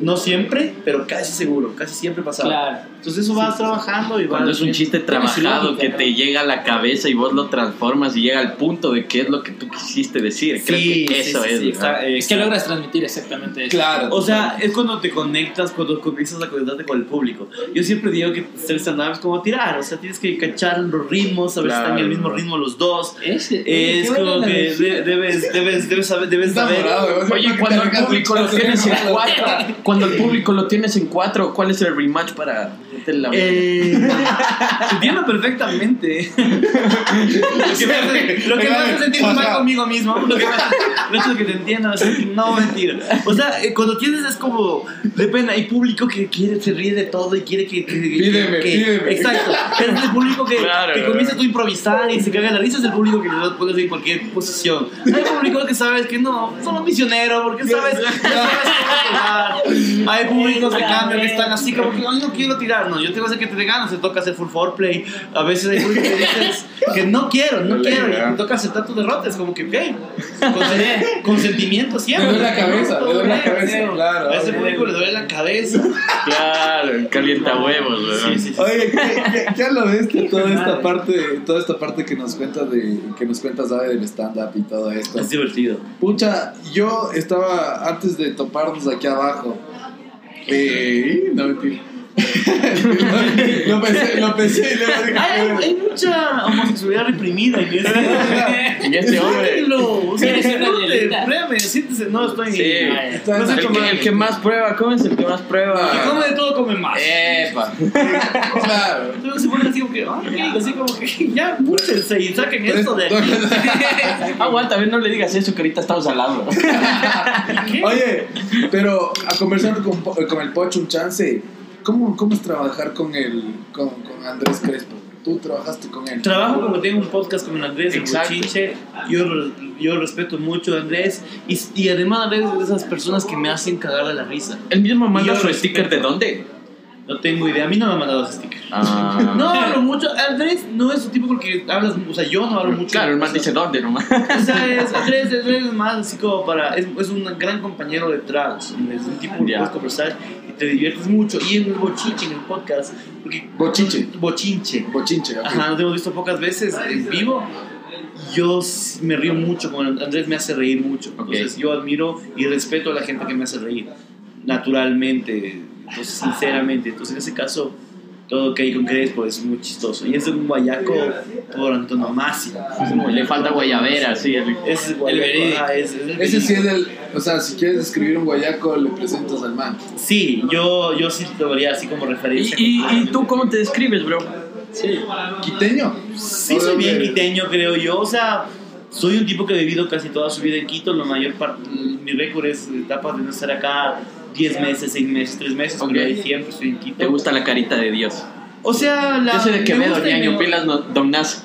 Speaker 1: No siempre, pero casi seguro, casi siempre pasaba.
Speaker 4: Claro.
Speaker 1: Entonces eso vas trabajando y vas...
Speaker 2: Cuando es un chiste trabajado
Speaker 4: lógica,
Speaker 2: que
Speaker 4: ¿no?
Speaker 2: te llega a la cabeza y vos lo transformas y llega al punto de qué es lo que tú quisiste decir. Creo
Speaker 1: Sí,
Speaker 2: que
Speaker 1: sí,
Speaker 2: eso
Speaker 1: sí,
Speaker 2: es.
Speaker 1: sí, está-
Speaker 4: Es que logras transmitir exactamente eso.
Speaker 3: Claro.
Speaker 1: O sea, es cuando te conectas, cuando comienzas a conectarte con el público. Yo siempre digo que ser stand-up es como tirar, o sea, tienes que cachar los ritmos, saber si están en el mismo ritmo los dos.
Speaker 4: Ese,
Speaker 1: Es
Speaker 4: buena
Speaker 1: como que de- debes, debes, debes saber, debes saber.
Speaker 3: morado.
Speaker 2: Oye, cuando el público lo tienes en cuatro, cuando el público lo tienes en cuatro, ¿cuál es el rematch para meterle la
Speaker 1: Eh, te entiendo perfectamente. lo que me hace, lo que me hace sentir mal conmigo mismo. Lo que me hace, el hecho de que te entienda, es no mentira. O sea, eh, cuando tienes es como, depende, hay público que quiere, se ríe de todo y quiere que. que- que-
Speaker 3: Pídeme,
Speaker 1: que-
Speaker 3: pídeme.
Speaker 1: Exacto. Pero es el público que,
Speaker 2: Claro,
Speaker 1: que comienza tú a improvisar y se caga la risa. Es el público que le puedes en cualquier posición. Hay público que sabes que no, solo misionero, porque sabes, sabes cómo tirar. Hay públicos de cambio que están así como que "Ay, no quiero tirar, no, yo tengo que hacer que te dé ganas, te toca hacer full foreplay. A veces hay públicos que dices que no quiero, no quiero, y te toca aceptar tu derrota. Es como que, ok, consen- consentimiento siempre.
Speaker 3: Le duele la cabeza, le duele la cabeza, claro.
Speaker 1: A ese público le duele la cabeza.
Speaker 2: Claro, calienta huevos, ¿verdad?
Speaker 1: Sí, sí, sí.
Speaker 3: Oye, ¿qué, qué, qué a lo bestia toda esta parte, toda esta parte que nos cuentas de que nos cuentas ¿sabe? del stand up y todo esto?
Speaker 1: Es divertido.
Speaker 3: Pucha, yo estaba antes de toparnos aquí abajo. Eh, no mentira. Lo pensé, lo pensé y luego dije,
Speaker 1: Hay, hay mucha homosexualidad reprimida en este,
Speaker 2: En este hombre.
Speaker 1: O sea,
Speaker 4: violenta.
Speaker 1: pruebe, siéntese, no estoy
Speaker 2: Sí.
Speaker 3: Está-
Speaker 1: no
Speaker 2: El que, el que más prueba, ¿cómo es el que más prueba?
Speaker 1: Y come de todo, come más.
Speaker 2: Epa.
Speaker 3: claro.
Speaker 1: Entonces se ponen así como que, ay, así como que ya, múchense y saquen esto de aquí.
Speaker 2: Aguanta, a ver, no le digas eso que ahorita estamos hablando.
Speaker 3: Oye, pero a conversando con, con el Pocho un chance, ¿cómo, cómo es trabajar con el con, con Andrés Crespo? Tú trabajaste con él.
Speaker 1: Trabajo como tengo un podcast con Andrés en
Speaker 2: Exacto.
Speaker 1: Bochinche. Yo, yo respeto mucho a Andrés y, y además Andrés es de esas personas que me hacen cagar de la risa.
Speaker 2: ¿El mismo manda su
Speaker 1: respeto.
Speaker 2: sticker de dónde?
Speaker 1: No tengo idea, a mí no me ha mandado ese sticker.
Speaker 2: Ah.
Speaker 1: No hablo mucho, Andrés no es un tipo porque hablas, o sea, yo no hablo mucho.
Speaker 2: Claro, el man dice dónde nomás.
Speaker 1: O sea, es, Andrés, Andrés es más así como para. Es, es un gran compañero de trans. Es un tipo que
Speaker 2: Ya.
Speaker 1: puedes conversar y te diviertes mucho. Y en el bochinche, en el podcast. Porque,
Speaker 3: Bochinche.
Speaker 1: bochinche.
Speaker 3: Bochinche, ok.
Speaker 1: Ajá, nos hemos visto pocas veces en vivo. Yo me río mucho con Andrés, me hace reír mucho. Entonces, yo admiro y respeto a la gente que me hace reír. Naturalmente, entonces, sinceramente. Entonces, en ese caso, todo que hay con Crespo es muy chistoso. Y es un guayaco por antonomasia.
Speaker 2: Le falta guayabera, sí. el-
Speaker 1: Es el guayaco,
Speaker 4: verídico.
Speaker 1: ajá, es- es
Speaker 3: Ese sí es el. O sea, si quieres escribir un guayaco, le presentas al man.
Speaker 1: Sí, yo, yo sí lo vería así como
Speaker 2: ¿Y,
Speaker 1: referencia.
Speaker 2: y, y tú cómo te describes, bro?
Speaker 1: Sí.
Speaker 3: ¿Quiteño?
Speaker 1: Sí, soy bien quiteño, creo yo. O sea, soy un tipo que ha vivido casi toda su vida en Quito. La mayor parte, mi récord es etapas de no estar acá 10 meses, 6 meses, 3 meses,
Speaker 2: Ok.
Speaker 1: pero ahí siempre estoy en Quito.
Speaker 2: ¿Te gusta la carita de Dios?
Speaker 1: O sea, la.
Speaker 2: Yo soy de
Speaker 1: me
Speaker 2: Quevedo, ñaño, pilas, no, don Nas.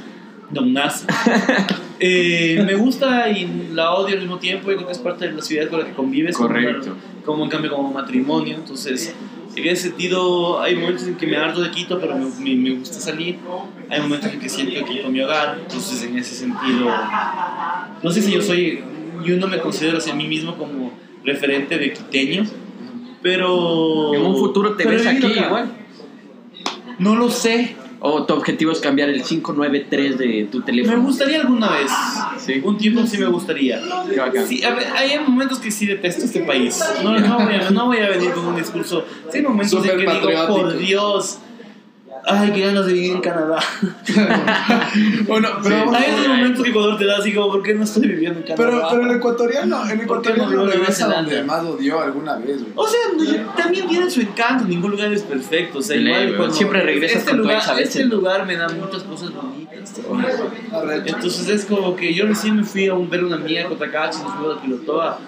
Speaker 1: Don Nas. Eh, me gusta y la odio al mismo tiempo. Yo creo que es parte de la ciudad con la que convives. como
Speaker 2: Correcto.
Speaker 1: una- Como, en cambio, como matrimonio. Entonces, en ese sentido, hay momentos en que me harto de Quito, pero me, me- me gusta salir. Hay momentos en que siento Quito mi hogar. Entonces, en ese sentido, no sé si yo soy. Yo no me considero hacia mí mismo como referente de quiteño. Pero.
Speaker 2: En un futuro te
Speaker 1: pero
Speaker 2: ves aquí
Speaker 1: acá.
Speaker 2: igual.
Speaker 1: No lo sé.
Speaker 2: O tu objetivo es cambiar el 593 de tu
Speaker 1: Me
Speaker 2: teléfono.
Speaker 1: gustaría alguna vez.
Speaker 2: Sí.
Speaker 1: Un tiempo sí me gustaría. Sí, a ver, hay momentos que sí detesto este país. No, no, voy, a, no voy a venir con un discurso. Sí, hay momentos en
Speaker 3: Súper
Speaker 1: que digo, por Dios. Ay, qué ganas de vivir en Canadá.
Speaker 3: Bueno, pero, a-
Speaker 1: Hay esos momentos que Ecuador te da así como, ¿por qué no estoy viviendo en Canadá?
Speaker 3: pero, pero el ecuatoriano, el
Speaker 1: ¿Por qué no
Speaker 3: ecuatoriano
Speaker 1: en
Speaker 3: regresa donde más odió alguna vez, güey.
Speaker 1: O sea, no, yo- también tiene su encanto, ningún lugar es perfecto. O sea,
Speaker 2: ley,
Speaker 1: igual
Speaker 2: bro.
Speaker 1: cuando-
Speaker 2: Siempre regresas
Speaker 1: este
Speaker 2: con tu
Speaker 1: lugar,
Speaker 2: ex a veces,
Speaker 1: Este
Speaker 2: ¿no?
Speaker 1: lugar me da muchas cosas bonitas. Entonces es como que yo recién me fui a un, ver una amiga con Tacachi, nos fuimos a Quilotoa.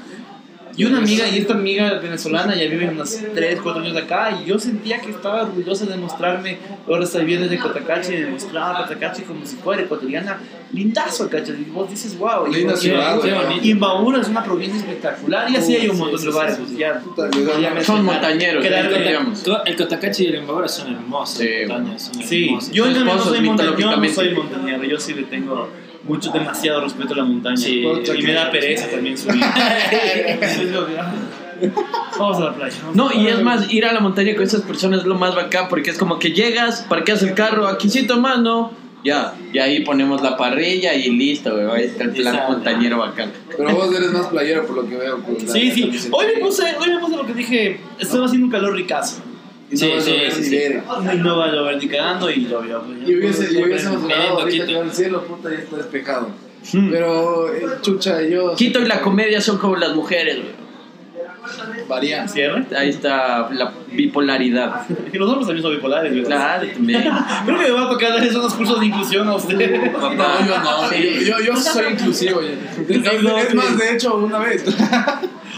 Speaker 1: Y una amiga, y esta amiga venezolana ya vive unos 3, 4 años acá, y yo sentía que estaba orgullosa de mostrarme, ahora está viviendo desde Cotacachi, y de mostrar a Cotacachi como si fuera ecuatoriana, lindazo, ¿cachai? Y vos dices, wow, y,
Speaker 3: Linda
Speaker 1: y-
Speaker 3: ciudad,
Speaker 1: y- y Imbabura es una provincia espectacular, y así hay un
Speaker 4: Sí,
Speaker 1: montón de
Speaker 4: sí,
Speaker 1: lugares,
Speaker 4: sí, sí.
Speaker 1: ya.
Speaker 3: Puta, le da-
Speaker 1: ya me
Speaker 2: Son montañeros.
Speaker 4: El Cotacachi y el Imbabura son hermosos.
Speaker 2: Sí,
Speaker 4: montañas, son
Speaker 1: Sí, yo no soy montañero, no
Speaker 2: mitológicamente.
Speaker 1: soy montañero, yo sí le tengo mucho, demasiado respeto a la montaña.
Speaker 4: Sí.
Speaker 1: y me da pereza también subir. Vamos a la playa. vamos
Speaker 2: No, y
Speaker 1: playa.
Speaker 2: es más, ir a la montaña con esas personas es lo más bacán porque es como que llegas, parqueas el carro, aquí siento más, ¿no? Ya, y ahí ponemos la parrilla y listo, güey. Ahí está el plan
Speaker 4: Exacto.
Speaker 2: montañero bacán.
Speaker 3: Pero vos eres más playero por lo que veo. pues,
Speaker 1: Sí, sí. Hoy me puse, hoy me puse lo que dije. Estaba haciendo un calor ricazo.
Speaker 3: Y no
Speaker 4: Sí,
Speaker 3: vas a
Speaker 4: sí,
Speaker 3: ver
Speaker 4: sí,
Speaker 3: ni
Speaker 4: sí.
Speaker 3: verga.
Speaker 1: Y no va a llover ni cagando y llovió. pues.
Speaker 3: Y hubiese, y hubiésemos grabado ahorita
Speaker 4: Quito.
Speaker 3: que el cielo, puta, ya está despejado.
Speaker 2: Hmm.
Speaker 3: Pero, eh, chucha, yo...
Speaker 2: Quito y la comedia son como las mujeres, güey.
Speaker 3: Varían.
Speaker 1: ¿Cierre?
Speaker 2: Ahí está la bipolaridad.
Speaker 1: Y los hombres también son bipolares, ¿verdad?
Speaker 2: Claro, también.
Speaker 1: Creo que me va a tocar darles unos cursos de inclusión a ustedes.
Speaker 3: No, yo no, yo, yo, yo soy inclusivo.
Speaker 1: no,
Speaker 3: es
Speaker 1: sí.
Speaker 3: más, de hecho, una vez.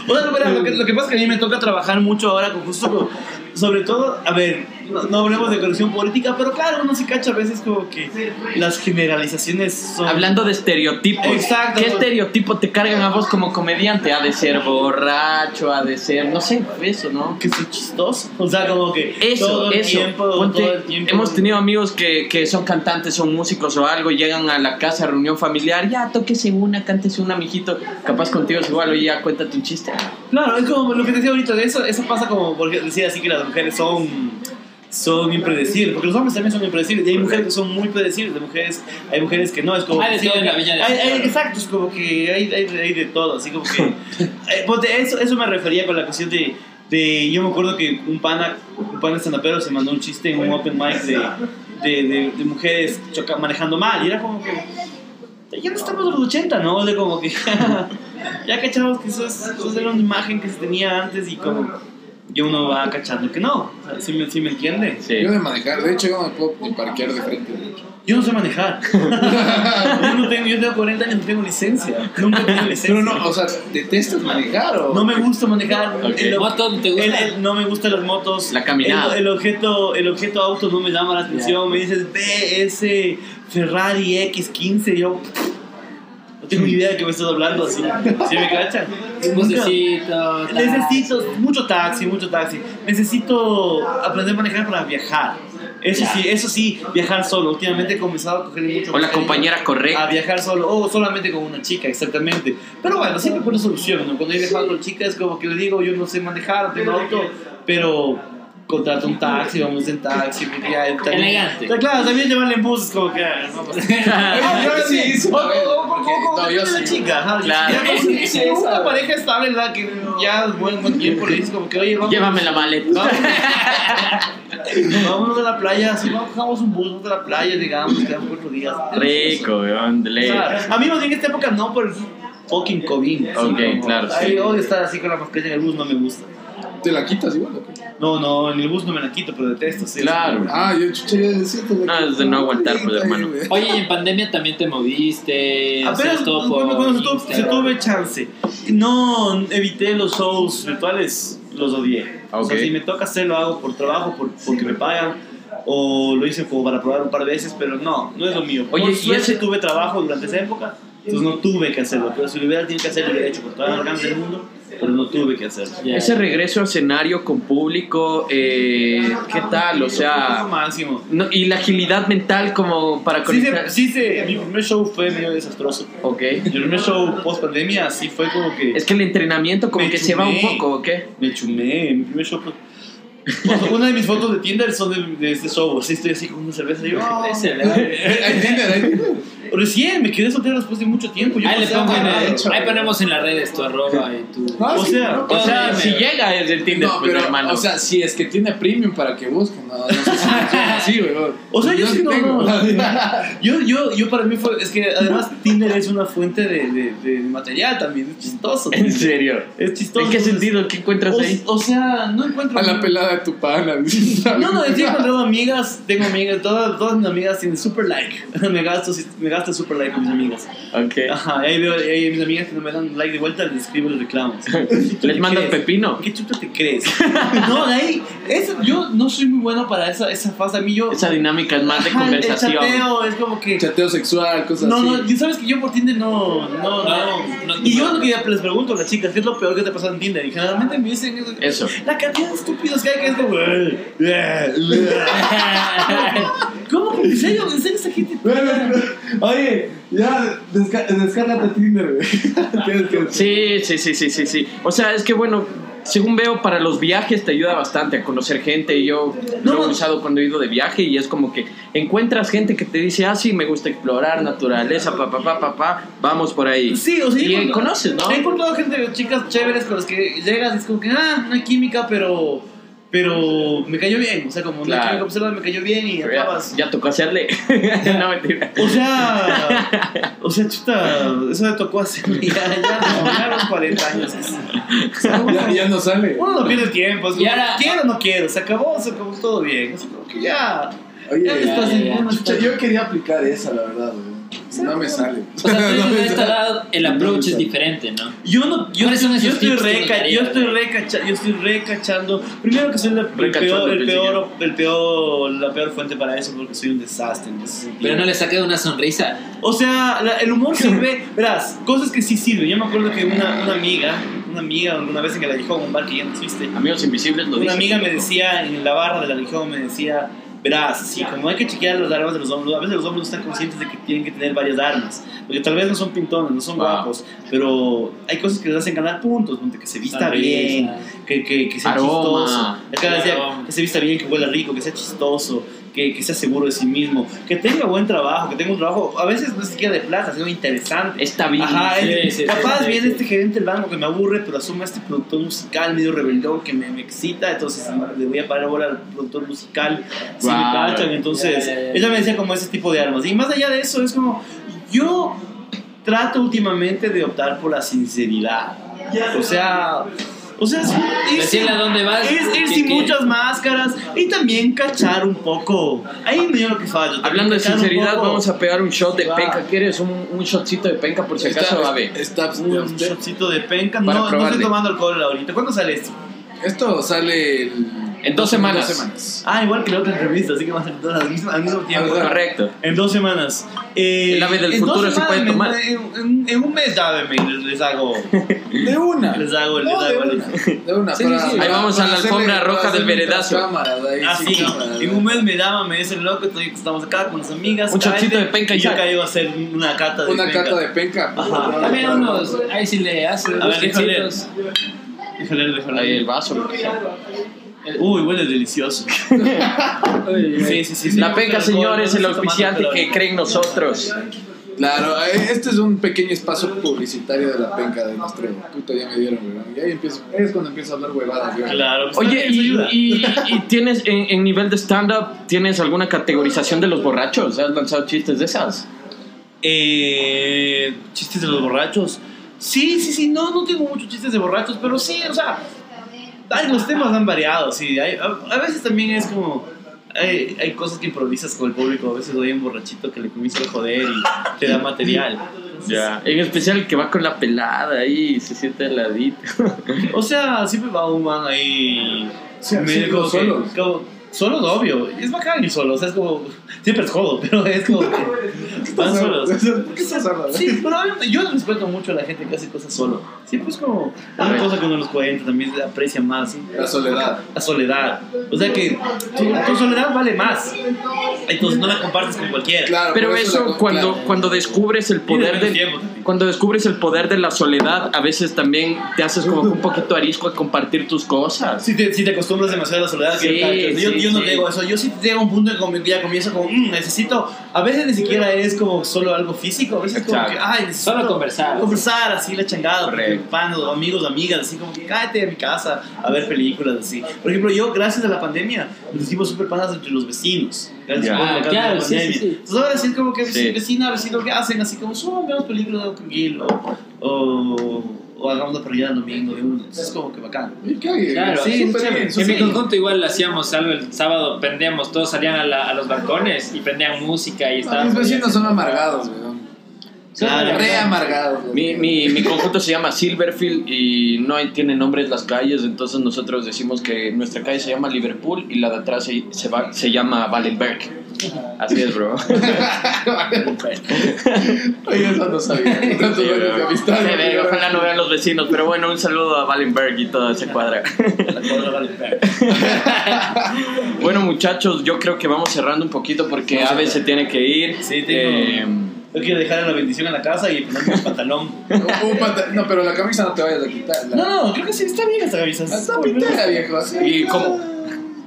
Speaker 1: O sea, no, lo, que, lo que pasa es que a mí me toca trabajar mucho ahora con justo, sobre todo, a ver, no, no hablemos de corrección política, pero claro, uno se cacha a veces como que las generalizaciones son...
Speaker 2: Hablando de estereotipos.
Speaker 1: Exacto.
Speaker 2: ¿Qué estereotipo te cargan a vos como comediante? Ha de ser borracho, ha de ser, no sé, eso, ¿no?
Speaker 1: Que soy chistoso. O sea, como que
Speaker 2: Eso,
Speaker 1: todo el
Speaker 2: eso.
Speaker 1: tiempo,
Speaker 2: Ponte,
Speaker 1: todo el tiempo.
Speaker 2: hemos tenido amigos que, que son cantantes, son músicos o algo, llegan a la casa, reunión familiar, ya tóquese una, cántese una, mijito. Capaz contigo es igual, oye, ya cuéntate un chiste.
Speaker 1: Claro, es como lo que te decía ahorita, de eso, eso pasa como porque decía así que las mujeres son son impredecibles, porque los hombres también son impredecibles, y hay mujeres que son muy predecibles, de mujeres, hay mujeres que no, es como...
Speaker 4: Hay de
Speaker 1: sí,
Speaker 4: todo en la viña del
Speaker 1: hay- hay-. Exacto, es como que hay, hay, hay de todo, así como que... eh, ponte, eso, eso me refería con la cuestión de, de... Yo me acuerdo que un pana, un pana estandapero se mandó un chiste en un open mic de, de, de, de mujeres choca- manejando mal, y era como que... Ya no estamos en los 80, ¿no? De como que... ya cachamos que eso, es, eso era una imagen que se tenía antes y como... Y uno va cachando que no, o sea, ¿sí, me, sí me entiende?
Speaker 2: Sí.
Speaker 3: Yo de manejar, de hecho, yo no me puedo ni parquear de frente. de hecho.
Speaker 1: Yo no sé manejar. yo, no tengo, yo tengo 40 años, no tengo licencia. Nunca tengo licencia.
Speaker 3: Pero no, o sea, ¿detestas manejar o...?
Speaker 1: No me gusta manejar.
Speaker 2: Ok.
Speaker 1: El-
Speaker 4: ¿Moto te gusta?
Speaker 1: el- el- no me gustan las motos.
Speaker 2: La caminada.
Speaker 1: El, el objeto, el objeto auto no me llama la atención. Me dices, ve ese Ferrari X15. Yo tengo ni idea de qué me estás hablando. ¿Sí, ¿Sí me cachan?
Speaker 4: Bucecito. tal.
Speaker 1: Necesito mucho taxi, mucho taxi. Necesito aprender a manejar para viajar. Eso sí, eso sí, viajar solo. Últimamente he comenzado a coger mucho.
Speaker 2: O la compañera
Speaker 1: A
Speaker 2: correcta.
Speaker 1: viajar solo, o solamente con una chica, exactamente. Pero bueno, siempre pone solución, ¿no? Cuando he viajado con chicas, como que le digo, yo no sé manejar, tengo auto, pero contrato un taxi, vamos en taxi. porque ya- también-
Speaker 4: Elegante.
Speaker 1: Claro, también llevarle en bus es como que. no,
Speaker 3: Yo sí hice
Speaker 1: o, o-
Speaker 3: no, yo sí.
Speaker 1: chica.
Speaker 2: Claro.
Speaker 1: Ya,
Speaker 3: Sí,
Speaker 1: una pareja estable, ¿verdad? Que ya buen, buen tiempo le dices como que, oye, vamos.
Speaker 2: Llévame la maleta.
Speaker 1: Vámonos, a la playa, si vamos, cogemos un bus, vamos a la playa, digamos, quedan cuatro días.
Speaker 2: Rico, weón.
Speaker 1: A mí más bien en esta época no por el fucking COVID.
Speaker 2: Ok, claro, sí.
Speaker 1: Ay, odio estar así con la mascarilla en el bus, no me gusta.
Speaker 3: ¿Te la quitas igual o qué?
Speaker 1: No, no, en el bus no me la quito, pero detesto. sí.
Speaker 2: Claro.
Speaker 3: Ah, yo te la
Speaker 2: Ah, es de no aguantar, pues, hermano.
Speaker 4: Oye, y en pandemia también te moviste.
Speaker 1: Apenas
Speaker 4: todo
Speaker 1: cuando,
Speaker 4: por
Speaker 1: cuando se, tuvo, se tuve chance. No evité los shows virtuales, los odié. O sea,
Speaker 2: Ok.
Speaker 1: si me toca hacerlo, hago por trabajo, por, porque me pagan. O lo hice como para probar un par de veces, pero no, no es lo mío.
Speaker 2: Oye,
Speaker 1: Por
Speaker 2: ¿y ese-
Speaker 1: tuve trabajo durante esa época, entonces no tuve que hacerlo. Pero si lo hubiera tenido que hacer, lo hubiera hecho con todas las ganas del mundo, pero no tuve que hacerlo.
Speaker 4: Ya.
Speaker 2: Ese regreso a escenario con público, eh, ¿qué tal? O sea,
Speaker 1: máximo.
Speaker 2: no- y la agilidad mental como para
Speaker 1: Sí,
Speaker 2: conectar.
Speaker 1: se, sí se- mi primer show fue medio desastroso.
Speaker 2: Ok.
Speaker 1: Mi primer show post pandemia sí fue como que
Speaker 2: Es que el entrenamiento como que se va un
Speaker 1: chumé.
Speaker 2: poco, ¿o qué?
Speaker 1: me chumé. Mi primer show. pues, una de mis fotos de Tinder son de, de este show. Así estoy así con una cerveza. Y yo, "Oh".
Speaker 3: Hay Tinder, hay Tinder.
Speaker 1: Recién me quedé soltero después de mucho tiempo. Yo
Speaker 4: Ahí le pongo en el-
Speaker 3: hecho.
Speaker 4: ahí ponemos en las redes tu arroba y tu.
Speaker 3: Ah,
Speaker 1: O
Speaker 3: sí,
Speaker 1: sea,
Speaker 3: no,
Speaker 2: O sea, si llega el Tinder,
Speaker 3: No,
Speaker 2: pues,
Speaker 3: pero,
Speaker 2: hermano.
Speaker 3: o sea, si es que tiene premium para que busquen, no, no sé si funciona así, weón.
Speaker 1: O sea, yo sí no,
Speaker 3: tengo.
Speaker 1: no. Yo, yo, yo para mí fue, es que además Tinder es una fuente de, de, de material también, es chistoso.
Speaker 2: en serio.
Speaker 1: Es chistoso.
Speaker 2: ¿En qué sentido? ¿Qué encuentras ahí?
Speaker 1: O, o sea, no encuentro...
Speaker 3: A la pelada de tu pana.
Speaker 1: No, no, sí he encontrado amigas, tengo amigas, todas, todas mis amigas tienen super like. Me gasto, me gasto super like con mis amigas.
Speaker 2: Ok.
Speaker 1: Ajá, y ahí veo, y ahí mis amigas que no me dan like de vuelta, les escribo los reclamos.
Speaker 2: Les mandas pepino.
Speaker 1: ¿Qué chuta te crees? No, de ahí, eso, yo no soy muy bueno para esa, esa fase. A mí yo...
Speaker 2: Esa dinámica es más de
Speaker 1: Ajá, el
Speaker 2: conversación.
Speaker 1: chateo es como que...
Speaker 3: Chateo sexual, cosas
Speaker 1: No,
Speaker 3: así.
Speaker 1: no, y sabes que yo por Tinder no, no, no.
Speaker 4: No, no,
Speaker 1: y yo
Speaker 4: no.
Speaker 1: lo que ya les pregunto a las chicas, ¿qué es lo peor que te pasa en Tinder? Y generalmente me dicen eso.
Speaker 2: Eso.
Speaker 1: La cantidad de estúpidos que hay que es como. ¿Cómo que ¿En serio? ¿En serio esa gente?
Speaker 3: Oye, ya, desca descárgate Tinder, güey.
Speaker 2: Sí, sí, sí, sí, sí, sí. O sea, es que bueno, según veo, para los viajes te ayuda bastante a conocer gente. Y yo
Speaker 1: No,
Speaker 2: lo he usado cuando he ido de viaje y es como que encuentras gente que te dice, ah, sí, me gusta explorar, naturaleza, pa, pa, pa, pa, pa, vamos por ahí.
Speaker 1: Sí, o sea,
Speaker 2: y conoces, ¿no?
Speaker 1: He encontrado gente, chicas chéveres con las que llegas y es como que, ah, no hay química, pero, pero me cayó bien. O sea, como
Speaker 2: Claro.
Speaker 1: hay química, pues, me cayó bien y
Speaker 2: Pero ya,
Speaker 1: acabas.
Speaker 2: ya tocó hacerle. no, mentira.
Speaker 1: O sea, o sea, chuta, eso me tocó hacer ya, ya, no, ya a los 40 años. O sea, uno,
Speaker 3: Ya, ya no sale.
Speaker 1: uno no pierde tiempo, es como,
Speaker 4: Y ahora-
Speaker 1: quiero o no quiero, se acabó, se acabó todo bien. Es como que ya.
Speaker 3: Oye,
Speaker 1: ya estás
Speaker 4: ya,
Speaker 1: en
Speaker 4: ya.
Speaker 1: uno
Speaker 3: Chucha, yo quería aplicar esa, la verdad, güey. No me sale.
Speaker 4: O sea, tú
Speaker 3: No
Speaker 4: esta
Speaker 3: sale.
Speaker 4: edad el
Speaker 3: No
Speaker 4: approach es
Speaker 3: sale.
Speaker 4: diferente, ¿no?
Speaker 1: Yo no, yo,
Speaker 4: ¿Cuáles son
Speaker 1: yo estoy reca, yo estoy recacha, yo estoy recachando. Primero que soy la, el
Speaker 2: Recachando,
Speaker 1: peor, el peor, el peor, la peor fuente para eso porque soy un desastre. en ese sentido.
Speaker 4: Pero no le saqué una sonrisa.
Speaker 1: O sea, la- el humor sirve, verás, cosas que sí sirven. Yo me acuerdo que una, una amiga, una amiga, una vez en el Alijón, un bar que ya no existe,
Speaker 2: Amigos invisibles lo
Speaker 1: una amiga me decía en la barra del Alijón, me decía, verás, sí, como hay que chequear las armas de los hombres, a veces los hombres no están conscientes de que tienen que tener varias armas, porque tal vez no son pintones, no son
Speaker 2: Wow.
Speaker 1: guapos, pero hay cosas que les hacen ganar puntos, que se vista
Speaker 4: Sonrisa.
Speaker 1: bien, que, que, que sea
Speaker 2: Aroma.
Speaker 1: chistoso, decía,
Speaker 4: Aroma.
Speaker 1: que se vista bien, que huela rico, que sea chistoso, que, que sea seguro de sí mismo, que tenga buen trabajo, que tenga un trabajo, a veces no es siquiera de plata, sino interesante.
Speaker 2: Está bien.
Speaker 1: Ajá,
Speaker 4: Sí,
Speaker 1: es-
Speaker 4: sí,
Speaker 1: capaz
Speaker 4: sí,
Speaker 1: viene este gerente del banco que me aburre, pero asuma este productor musical medio rebeldón que me, me excita, entonces le voy a parar ahora al productor musical si me
Speaker 2: Wow.
Speaker 1: cachan, entonces
Speaker 4: Ya, ya, ya.
Speaker 1: ella me decía como ese tipo de armas. Y más allá de eso, es como, yo trato últimamente de optar por la sinceridad. O sea, o sea, es- es-
Speaker 4: Decirle a dónde vas.
Speaker 1: es ir
Speaker 4: qué-
Speaker 1: sin muchas máscaras y también cachar un poco. Ahí me dio lo que falla. también
Speaker 2: Hablando de sinceridad, vamos a pegar un shot de
Speaker 1: Va.
Speaker 2: penca. ¿Quieres un, un shotcito de penca por si acaso,
Speaker 3: está-
Speaker 1: Un shotcito de penca. No, no estoy tomando alcohol ahorita. ¿Cuándo sale esto?
Speaker 3: Esto sale el-
Speaker 2: En dos semanas.
Speaker 3: dos semanas.
Speaker 1: Ah, igual que la otra entrevista, así que va a ser todas al mismo, al mismo tiempo.
Speaker 3: Ah,
Speaker 2: Correcto.
Speaker 1: En dos semanas. Eh,
Speaker 2: El ave del
Speaker 1: en
Speaker 2: futuro se puede tomar.
Speaker 1: En, en- en un mes, llámeme, les, les hago.
Speaker 3: De una.
Speaker 1: Les hago, les
Speaker 3: No, de
Speaker 1: hago.
Speaker 3: una. De una.
Speaker 4: Sí,
Speaker 3: para-
Speaker 4: sí, sí.
Speaker 3: para-
Speaker 2: Ahí vamos a
Speaker 3: para
Speaker 2: la
Speaker 3: hacerle-
Speaker 2: alfombra roja del veredazo.
Speaker 3: cámaras, ahí,
Speaker 1: Así,
Speaker 3: sin cámaras,
Speaker 1: en un mes me llama, me dice loco, estoy, estamos acá con las amigas.
Speaker 2: Un
Speaker 1: cállate,
Speaker 2: de penca y
Speaker 1: yo caigo a hacer una cata de
Speaker 3: Una
Speaker 1: penca.
Speaker 3: cata de penca.
Speaker 1: Ajá.
Speaker 4: También unos. Ahí sí le hace
Speaker 1: A ver, déjale. Déjale, déjale.
Speaker 2: Ahí el vaso, lo que sea.
Speaker 1: Uy, huele delicioso. Sí, sí, sí. sí.
Speaker 2: La penca, señores, el auspiciante que
Speaker 1: pero-
Speaker 2: cree en nosotros.
Speaker 3: Claro, eh, este es un pequeño espacio publicitario de la penca de nuestro. Puta, ya me dieron, weón. Y ahí empiezo, es cuando empiezo a hablar huevadas, weón.
Speaker 1: Claro. pues,
Speaker 2: Oye,
Speaker 1: eso
Speaker 2: y,
Speaker 1: ayuda.
Speaker 2: y- y tienes en, en nivel de stand-up, ¿tienes alguna categorización de los borrachos? ¿Has lanzado chistes de esas?
Speaker 1: Eh, chistes de los borrachos. Sí, sí, sí, no, no tengo muchos chistes de borrachos, pero sí, o sea, los temas han variado, sí. hay- a, a veces también es como, hay, hay cosas que improvisas con el público, a veces doy un borrachito que le comienza a joder y te da material.
Speaker 2: Ya. En especial el que va con la pelada ahí y se siente heladito.
Speaker 1: O sea, siempre va un man ahí.
Speaker 3: Sí,
Speaker 1: medio
Speaker 3: sí,
Speaker 1: como que- como- Solos, obvio. Es bacán ir solo. O sea, es como. Siempre es jodo, pero es como. que Van solos.
Speaker 3: ¿Por qué estás hablando?
Speaker 1: Sí, pero obviamente yo respeto mucho a la gente que hace cosas solo. Siempre es como una cosa que uno los cuenta, también se aprecia más. ¿sí?
Speaker 3: La soledad.
Speaker 1: La soledad. O sea que tu, tu soledad vale más. Entonces no la compartes con cualquiera.
Speaker 3: Claro,
Speaker 2: Pero eso,
Speaker 3: la-
Speaker 2: cuando,
Speaker 3: claro.
Speaker 2: cuando descubres el poder del,
Speaker 1: tiempo
Speaker 2: cuando descubres el poder de la soledad, a veces también te haces como un poquito arisco a compartir tus cosas.
Speaker 1: Si te, si te acostumbras demasiado a la soledad,
Speaker 2: Sí,
Speaker 1: que yo,
Speaker 2: sí,
Speaker 1: yo no llego a eso. Yo sí llego a un punto en que ya comienzo como, "Mm, necesito. A veces ni siquiera es como solo algo físico, a veces como que, ay, necesito
Speaker 4: Solo conversar.
Speaker 1: Conversar, así la changada, panos, amigos, amigas, así como que cállate a mi casa a ver películas, así. Por ejemplo, yo, gracias a la pandemia, nos hicimos súper panas entre los vecinos. Gracias
Speaker 2: Ya.
Speaker 1: a la
Speaker 4: Ah, claro, sí,
Speaker 1: pandemia.
Speaker 4: sí, sí.
Speaker 1: Entonces ahora sí es como que vecina, vecino, ¿qué hacen? Así como, solo veamos películas de tranquilo, o, o hagamos la parrilla el domingo de uno. Entonces es como que bacán.
Speaker 3: Y
Speaker 4: Claro,
Speaker 3: sí, súper bien,
Speaker 4: En
Speaker 3: súper
Speaker 4: mi
Speaker 3: bien.
Speaker 4: conjunto igual hacíamos algo el sábado, prendíamos, todos salían a, la- a los balcones y prendían música y estaban...
Speaker 3: Mis vecinos son amargados, weón.
Speaker 1: Claro.
Speaker 3: Re amargados. weón.
Speaker 2: Mi, mi, mi conjunto se llama Silverfield y no hay- tiene nombres las calles, entonces nosotros decimos que nuestra calle se llama Liverpool y la de atrás se, se, va, se llama Valenberg. Así es, bro.
Speaker 3: Oye, eso no sabía. Tantos
Speaker 2: Sí,
Speaker 3: años de
Speaker 2: bro.
Speaker 3: amistad.
Speaker 2: Sí, verga, ojalá no vean los vecinos, pero bueno, un saludo a Valenberg y toda esa cuadra.
Speaker 1: La.
Speaker 2: Bueno, muchachos, yo creo que vamos cerrando un poquito porque
Speaker 1: a
Speaker 2: Ave se tiene que ir.
Speaker 1: Sí, tengo-
Speaker 2: Eh,
Speaker 1: Yo quiero dejar la bendición en la casa y ponerme el pantalón.
Speaker 3: Un panta- No, pero la camisa no te vayas a quitar. la-
Speaker 1: No, no, creo que sí, está bien esta camisa.
Speaker 3: Está pintera, viejo.
Speaker 2: ¿Y cómo?
Speaker 3: Está bien.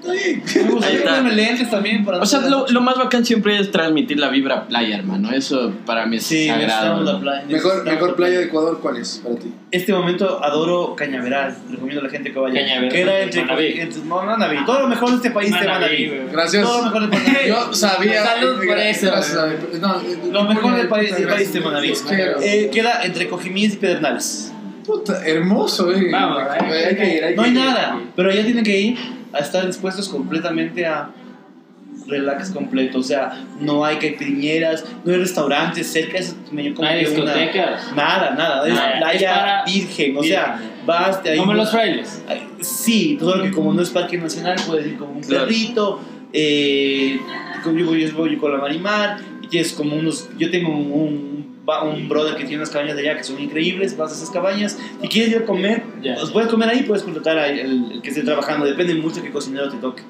Speaker 1: Me gustaría
Speaker 2: Ahí está.
Speaker 1: ponerme lentes también para
Speaker 2: O sea, lo, lo más bacán siempre es transmitir la vibra playa, hermano. Eso para mí es
Speaker 1: Sí,
Speaker 2: sagrado.
Speaker 1: necesitamos la
Speaker 2: ¿no?
Speaker 1: playa.
Speaker 3: Mejor,
Speaker 1: necesitamos
Speaker 3: mejor
Speaker 1: la
Speaker 3: playa de Ecuador, ¿cuál es para ti?
Speaker 1: Este momento adoro Cañaveral. Recomiendo a la gente que vaya.
Speaker 4: Cañaveral,
Speaker 1: Que era entre,
Speaker 4: Manaví.
Speaker 1: entre- no. Todo lo mejor de este país
Speaker 4: güey.
Speaker 3: Gracias.
Speaker 1: Todo lo mejor de Manaví.
Speaker 3: Yo sabía.
Speaker 4: Salud por eso.
Speaker 3: Gracias, Ave. No,
Speaker 1: Lo mejor del país, del país de Manaví. Eh, queda entre Cojimíes y Pedernales.
Speaker 3: Puta, hermoso, eh.
Speaker 4: Vamos,
Speaker 3: hay que ir, hay
Speaker 1: No
Speaker 3: que
Speaker 1: hay
Speaker 3: ir.
Speaker 1: nada, pero ya tienen que ir a estar dispuestos completamente a relax completo. O sea, no hay caipirinheras, no hay restaurantes cerca, es medio como
Speaker 4: No hay
Speaker 1: que una-
Speaker 4: discotecas.
Speaker 1: Nada, nada, es
Speaker 4: Nada,
Speaker 1: playa
Speaker 4: es
Speaker 1: virgen. O sea, vas de ahí.
Speaker 4: Como los frailes.
Speaker 1: Sí, solo que como no es parque nacional, puedes ir como un
Speaker 2: Claro.
Speaker 1: perrito. Eh, yo, voy, yo voy con la Marimar tienes como unos. Yo tengo un, un, brother que tiene unas cabañas de allá que son increíbles. Vas a esas cabañas. Si quieres ir a comer,
Speaker 4: Ya.
Speaker 1: pues puedes comer ahí, puedes contratar al el, que esté trabajando. Depende mucho de qué cocinero te toque.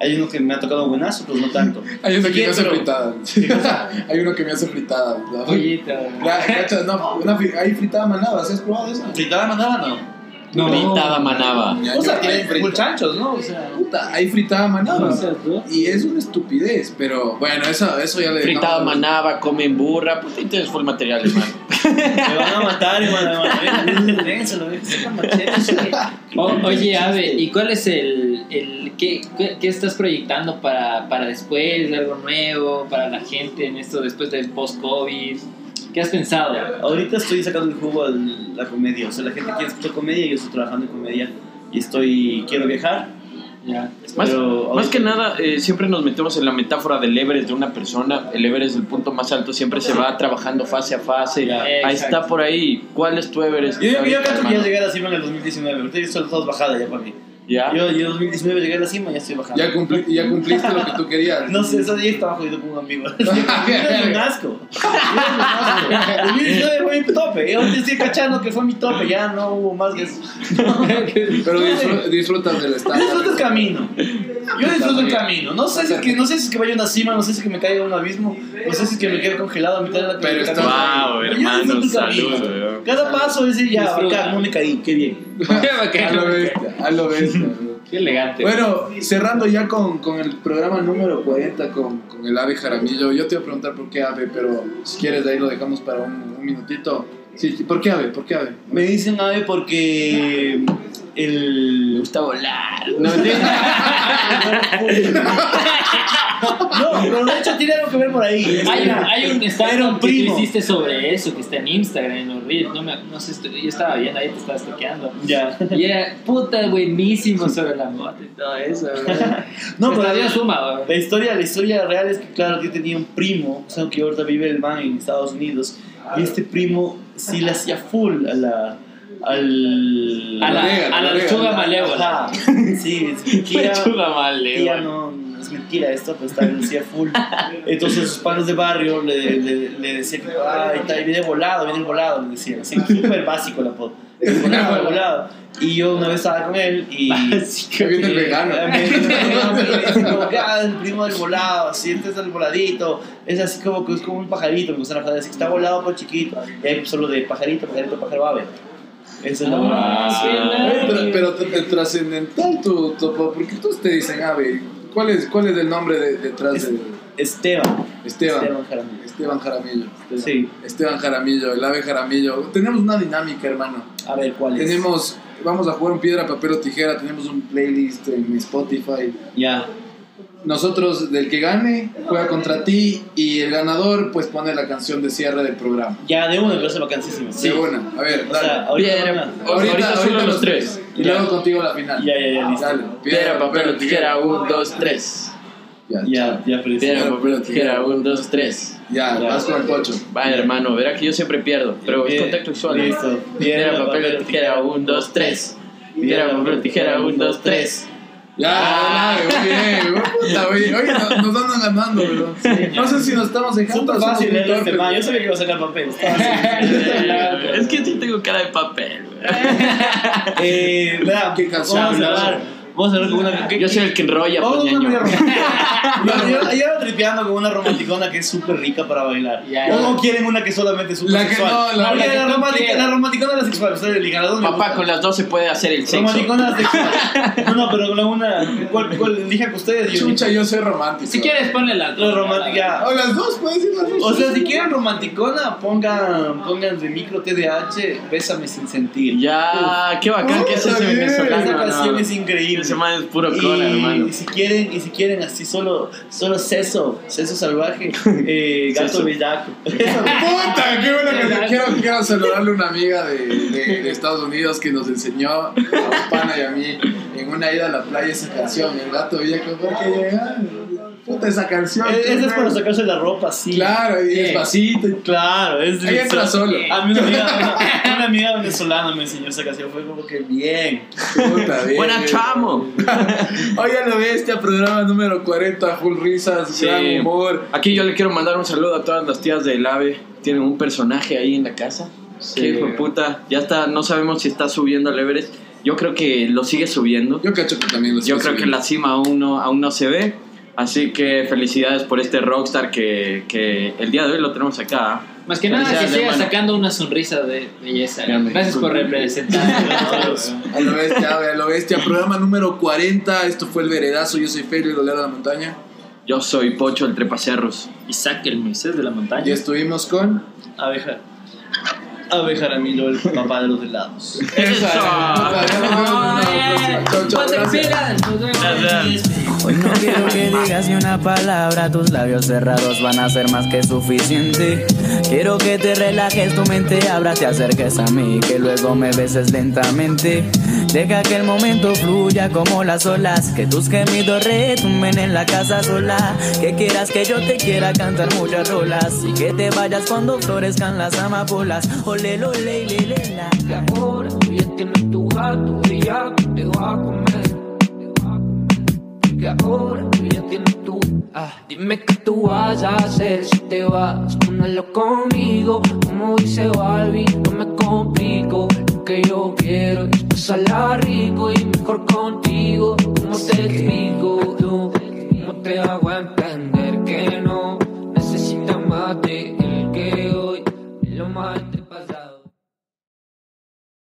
Speaker 1: Hay uno que me ha tocado buenazo, otros no tanto.
Speaker 3: Hay uno que me hace fritada. Hay uno que me hace fritada. La-
Speaker 4: Pollito.
Speaker 3: La- cacha, no, una hay fritada manaba, ¿sí has probado esa?
Speaker 1: ¿Fritada mandaba no?
Speaker 2: Fritada manaba.
Speaker 3: Ya,
Speaker 1: O sea,
Speaker 3: hay
Speaker 1: chanchos, ¿no? O sea.
Speaker 3: Puta, hay fritada manaba.
Speaker 4: No.
Speaker 3: Y es una estupidez, pero bueno, eso, eso ya le
Speaker 2: Fritada
Speaker 3: dejamos-
Speaker 2: manaba, comen burra. Puta, y tienes full material, hermano.
Speaker 1: Me van a matar, hermano.
Speaker 4: Oye, Ave, ¿y cuál es el, el qué, qué, qué estás proyectando para, para después, algo nuevo, para la gente en esto después del post-COVID? ¿Qué has pensado?
Speaker 1: Ahorita estoy sacando el jugo a la comedia. O sea, la gente quiere escuchar comedia y yo estoy trabajando en comedia. Y estoy. Quiero viajar.
Speaker 2: Más,
Speaker 1: Pero
Speaker 2: más que nada, eh, siempre nos metemos en la metáfora del Everest de una persona. El Everest, el punto más alto, siempre se va trabajando fase a fase. Ahí está por ahí. ¿Cuál es tu Everest?
Speaker 1: Yo, yo, yo
Speaker 2: ahorita,
Speaker 1: canto que ya llegué a cima en el 2019. Ahorita ya estoy todos bajada ya para mí.
Speaker 2: ¿Ya?
Speaker 1: Yo, yo en 2019 llegué a la cima y ya estoy bajando.
Speaker 3: Ya, cumpli- ya cumpliste lo que tú querías.
Speaker 1: No sé, ese día estaba jodido con un amigo. Yo era un asco. Yo era un asco. El 2019 fue mi tope. Yo estoy cachando que fue mi tope. Ya no hubo más que eso.
Speaker 3: Pero disfr- disfrutas del
Speaker 1: Yo
Speaker 3: estado.
Speaker 1: disfruto el camino. Yo disfruto el camino. No sé si es que, no sé si es que vaya a una cima, no sé si es que me caiga a un abismo, no sé si es que me quede congelado a mitad de la
Speaker 3: Pero está-.
Speaker 2: Wow, hermano,
Speaker 1: disfruto el camino.
Speaker 2: salud, weón.
Speaker 1: Cada paso es decir, ya, acá, no me caí, qué bien.
Speaker 3: A lo bestia, bestia.
Speaker 4: Qué elegante.
Speaker 3: Bueno, cerrando ya con, con el programa número 40 con, con el ave Jaramillo. Yo te iba a preguntar por qué ave, pero si quieres de ahí lo dejamos para un, un minutito. Sí, sí, ¿por qué ave? ¿Por qué ave?
Speaker 1: Me dicen ave porque
Speaker 2: Me
Speaker 1: el.
Speaker 2: gusta volar.
Speaker 1: No, no, pero de hecho tiene algo que ver por ahí.
Speaker 4: Hay hay un stand que tú hiciste sobre eso, que está en Instagram, en los Reels. No, me, no sé, estoy- yo estaba viendo ahí, te estaba toqueando.
Speaker 1: Ya.
Speaker 4: Y era puta buenísimo sobre la moto y todo eso, ¿verdad?
Speaker 1: No, pero la,
Speaker 4: suma,
Speaker 1: la historia, la historia real es que, claro, yo tenía un primo, o sea, que ahorita vive el man en Estados Unidos, y este primo sí le hacía full a la. Al,
Speaker 4: A la, a la lechuga malévola.
Speaker 1: Sí.
Speaker 2: Lechuga mal,
Speaker 1: Tía,
Speaker 2: Leo.
Speaker 1: no, es mentira esto, pero está le hacía full. Entonces sus panos de barrio le, le, le decían que ay, está, viene volado, viene volado, le decían. Así, súper básico la apodo. Volado, volado. Y yo una vez estaba con él y.
Speaker 3: Que viene el vegano.
Speaker 1: Eh, ah, el primo del volado, así, este es el voladito. Es así como que es como un pajarito, me gusta la frase, así que está volado por chiquito. Y hay solo de pajarito, pajarito, pájaro ave. Eso es lo
Speaker 4: Ah, qué
Speaker 3: pero, pero t- trascendental tu topo, porque todos te dicen ave. ¿Cuál es, cuál es el nombre de- detrás de
Speaker 1: Esteban.
Speaker 3: Esteban?
Speaker 1: Esteban Jaramillo.
Speaker 3: Esteban Jaramillo.
Speaker 1: Sí.
Speaker 3: Esteban Jaramillo, el ave Jaramillo. Tenemos una dinámica, hermano.
Speaker 1: A ver, ¿cuál es?
Speaker 3: Tenemos, vamos a jugar un piedra, papel o tijera. Tenemos un playlist en Spotify.
Speaker 1: Ya.
Speaker 3: Nosotros, del que gane, juega contra ti y el ganador, pues pone la canción de cierre del programa.
Speaker 1: Ya, de una, pero se vacancísimo.
Speaker 3: De una, a ver,
Speaker 1: O
Speaker 3: dale.
Speaker 1: sea, ahorita.
Speaker 2: Piedra,
Speaker 1: una.
Speaker 2: ahorita solo los tres.
Speaker 3: Y luego contigo la final.
Speaker 1: Ya, ya, ya, listo.
Speaker 3: Dale.
Speaker 2: Piedra, papel o tijera, un, dos, tres.
Speaker 3: Ya,
Speaker 1: Ya, ya, pero
Speaker 2: Piedra, papel o tijera, un, dos, tres.
Speaker 3: ya, vas con el pocho.
Speaker 2: Vaya, hermano, verá que yo siempre pierdo, pero es contacto visual. ¿eh?
Speaker 1: listo.
Speaker 2: Piedra, papel o tijera, un, dos, tres. Piedra, papel o tijera, un, dos, tres.
Speaker 3: Ya, muy bien, puta, oye, oye, nos, nos andan ganando, ¿verdad? No sé si nos estamos dejando.
Speaker 1: Súper fácil este man. Yo sabía que iba a sacar papel.
Speaker 2: Es que sí tengo cara de papel, güey.
Speaker 1: Eh, vea,
Speaker 3: Qué canción,
Speaker 1: vamos a. Vamos a hablar con una. ¿qué-
Speaker 2: Yo soy el que enrolla,
Speaker 1: Vamos a
Speaker 2: pues,
Speaker 1: una romántica. Yo, yo, yo ando tripeando con una romanticona que es súper rica para bailar. O no quieren una que solamente es súper sexual.
Speaker 3: no, la-
Speaker 1: Porque
Speaker 4: la que
Speaker 1: la, romanticona es la sexual. Ustedes elijan las dos.
Speaker 2: Papá, con las dos se puede hacer el sexo.
Speaker 1: Romanticona sexual. No, no, pero con la una. ¿Cuál, cuál elijan ustedes?
Speaker 3: Chucha, yo soy romántico.
Speaker 4: Si quieres, ponle
Speaker 1: La romántica.
Speaker 3: O las dos, puedes decir las dos.
Speaker 1: O sea, si quieren romanticona, pongan, pongan de micro TDH, Bésame sin sentir.
Speaker 2: Ya, qué bacán que es ese venezolano.
Speaker 1: Esa canción es increíble.
Speaker 2: Ese man es puro
Speaker 1: y,
Speaker 2: cola, hermano.
Speaker 1: y si quieren, y si quieren así solo, solo seso, seso salvaje, eh, gato bellaco.
Speaker 3: Puta, qué. Quiero, quiero saludarle a una amiga de, de, de Estados Unidos que nos enseñó a un pana y a mí en una ida a la playa esa canción, El gato Villaco, porque llega. Puta, esa canción.
Speaker 1: Esa es
Speaker 3: qué
Speaker 1: para sacarse la ropa, sí.
Speaker 3: Claro, y
Speaker 1: Sí.
Speaker 3: despacito.
Speaker 1: Claro, es
Speaker 3: Ahí entra solo.
Speaker 1: A mí una amiga, una, una amiga venezolana me enseñó esa canción, fue como que bien.
Speaker 3: Puta, bien.
Speaker 2: Buena
Speaker 3: bien.
Speaker 2: chamo.
Speaker 3: Oye, lo bestia, programa número 40, full risas,
Speaker 2: Sí.
Speaker 3: gran humor.
Speaker 2: Aquí yo le quiero mandar un saludo a todas las tías del AVE. Tienen un personaje ahí en la casa.
Speaker 1: Sí.
Speaker 2: Qué hijo de puta. Ya está, no sabemos si está subiendo al Everest. Yo creo que lo sigue subiendo.
Speaker 3: Yo cacho que también lo
Speaker 2: Yo
Speaker 3: estoy
Speaker 2: creo que
Speaker 3: subiendo.
Speaker 2: la cima aún no, aún no se ve. Así que felicidades por este rockstar que, que el día de hoy lo tenemos acá.
Speaker 4: Más que nada, que siga
Speaker 2: hermano.
Speaker 4: sacando una sonrisa de belleza. Gracias por representar.
Speaker 3: A lo bestia, a lo bestia. Programa número 40. Esto fue El Veredazo. Yo soy Félix Dolera de la Montaña.
Speaker 2: Yo soy Pocho el Trepacerros.
Speaker 4: Isaac, el Moisés de la
Speaker 3: Y
Speaker 4: montaña.
Speaker 3: estuvimos con.
Speaker 1: Abeja. Abeja Ramiro, el papá de los helados.
Speaker 5: Hoy no quiero que digas ni una palabra, tus labios cerrados van a ser más que suficiente. Quiero que te relajes, tu mente abra, te acerques a mí, que luego me beses lentamente. Deja que el momento fluya como las olas, que tus gemidos retumben en la casa sola. Que quieras que yo te quiera cantar muchas rolas y que te vayas cuando florezcan las amapolas le lo le le le la.
Speaker 6: Y ahora ya tienes tu gato y ya te va a comer. Que ahora ya tienes tú. Ah, dime qué tú vas a hacer si te vas. Únalo conmigo, como dice Barbie, no me complico. Lo que yo quiero es pasarla rico y mejor contigo. ¿Cómo Así te explico tú? ¿Cómo te hago entender que no? Necesita más de él que hoy. Lo más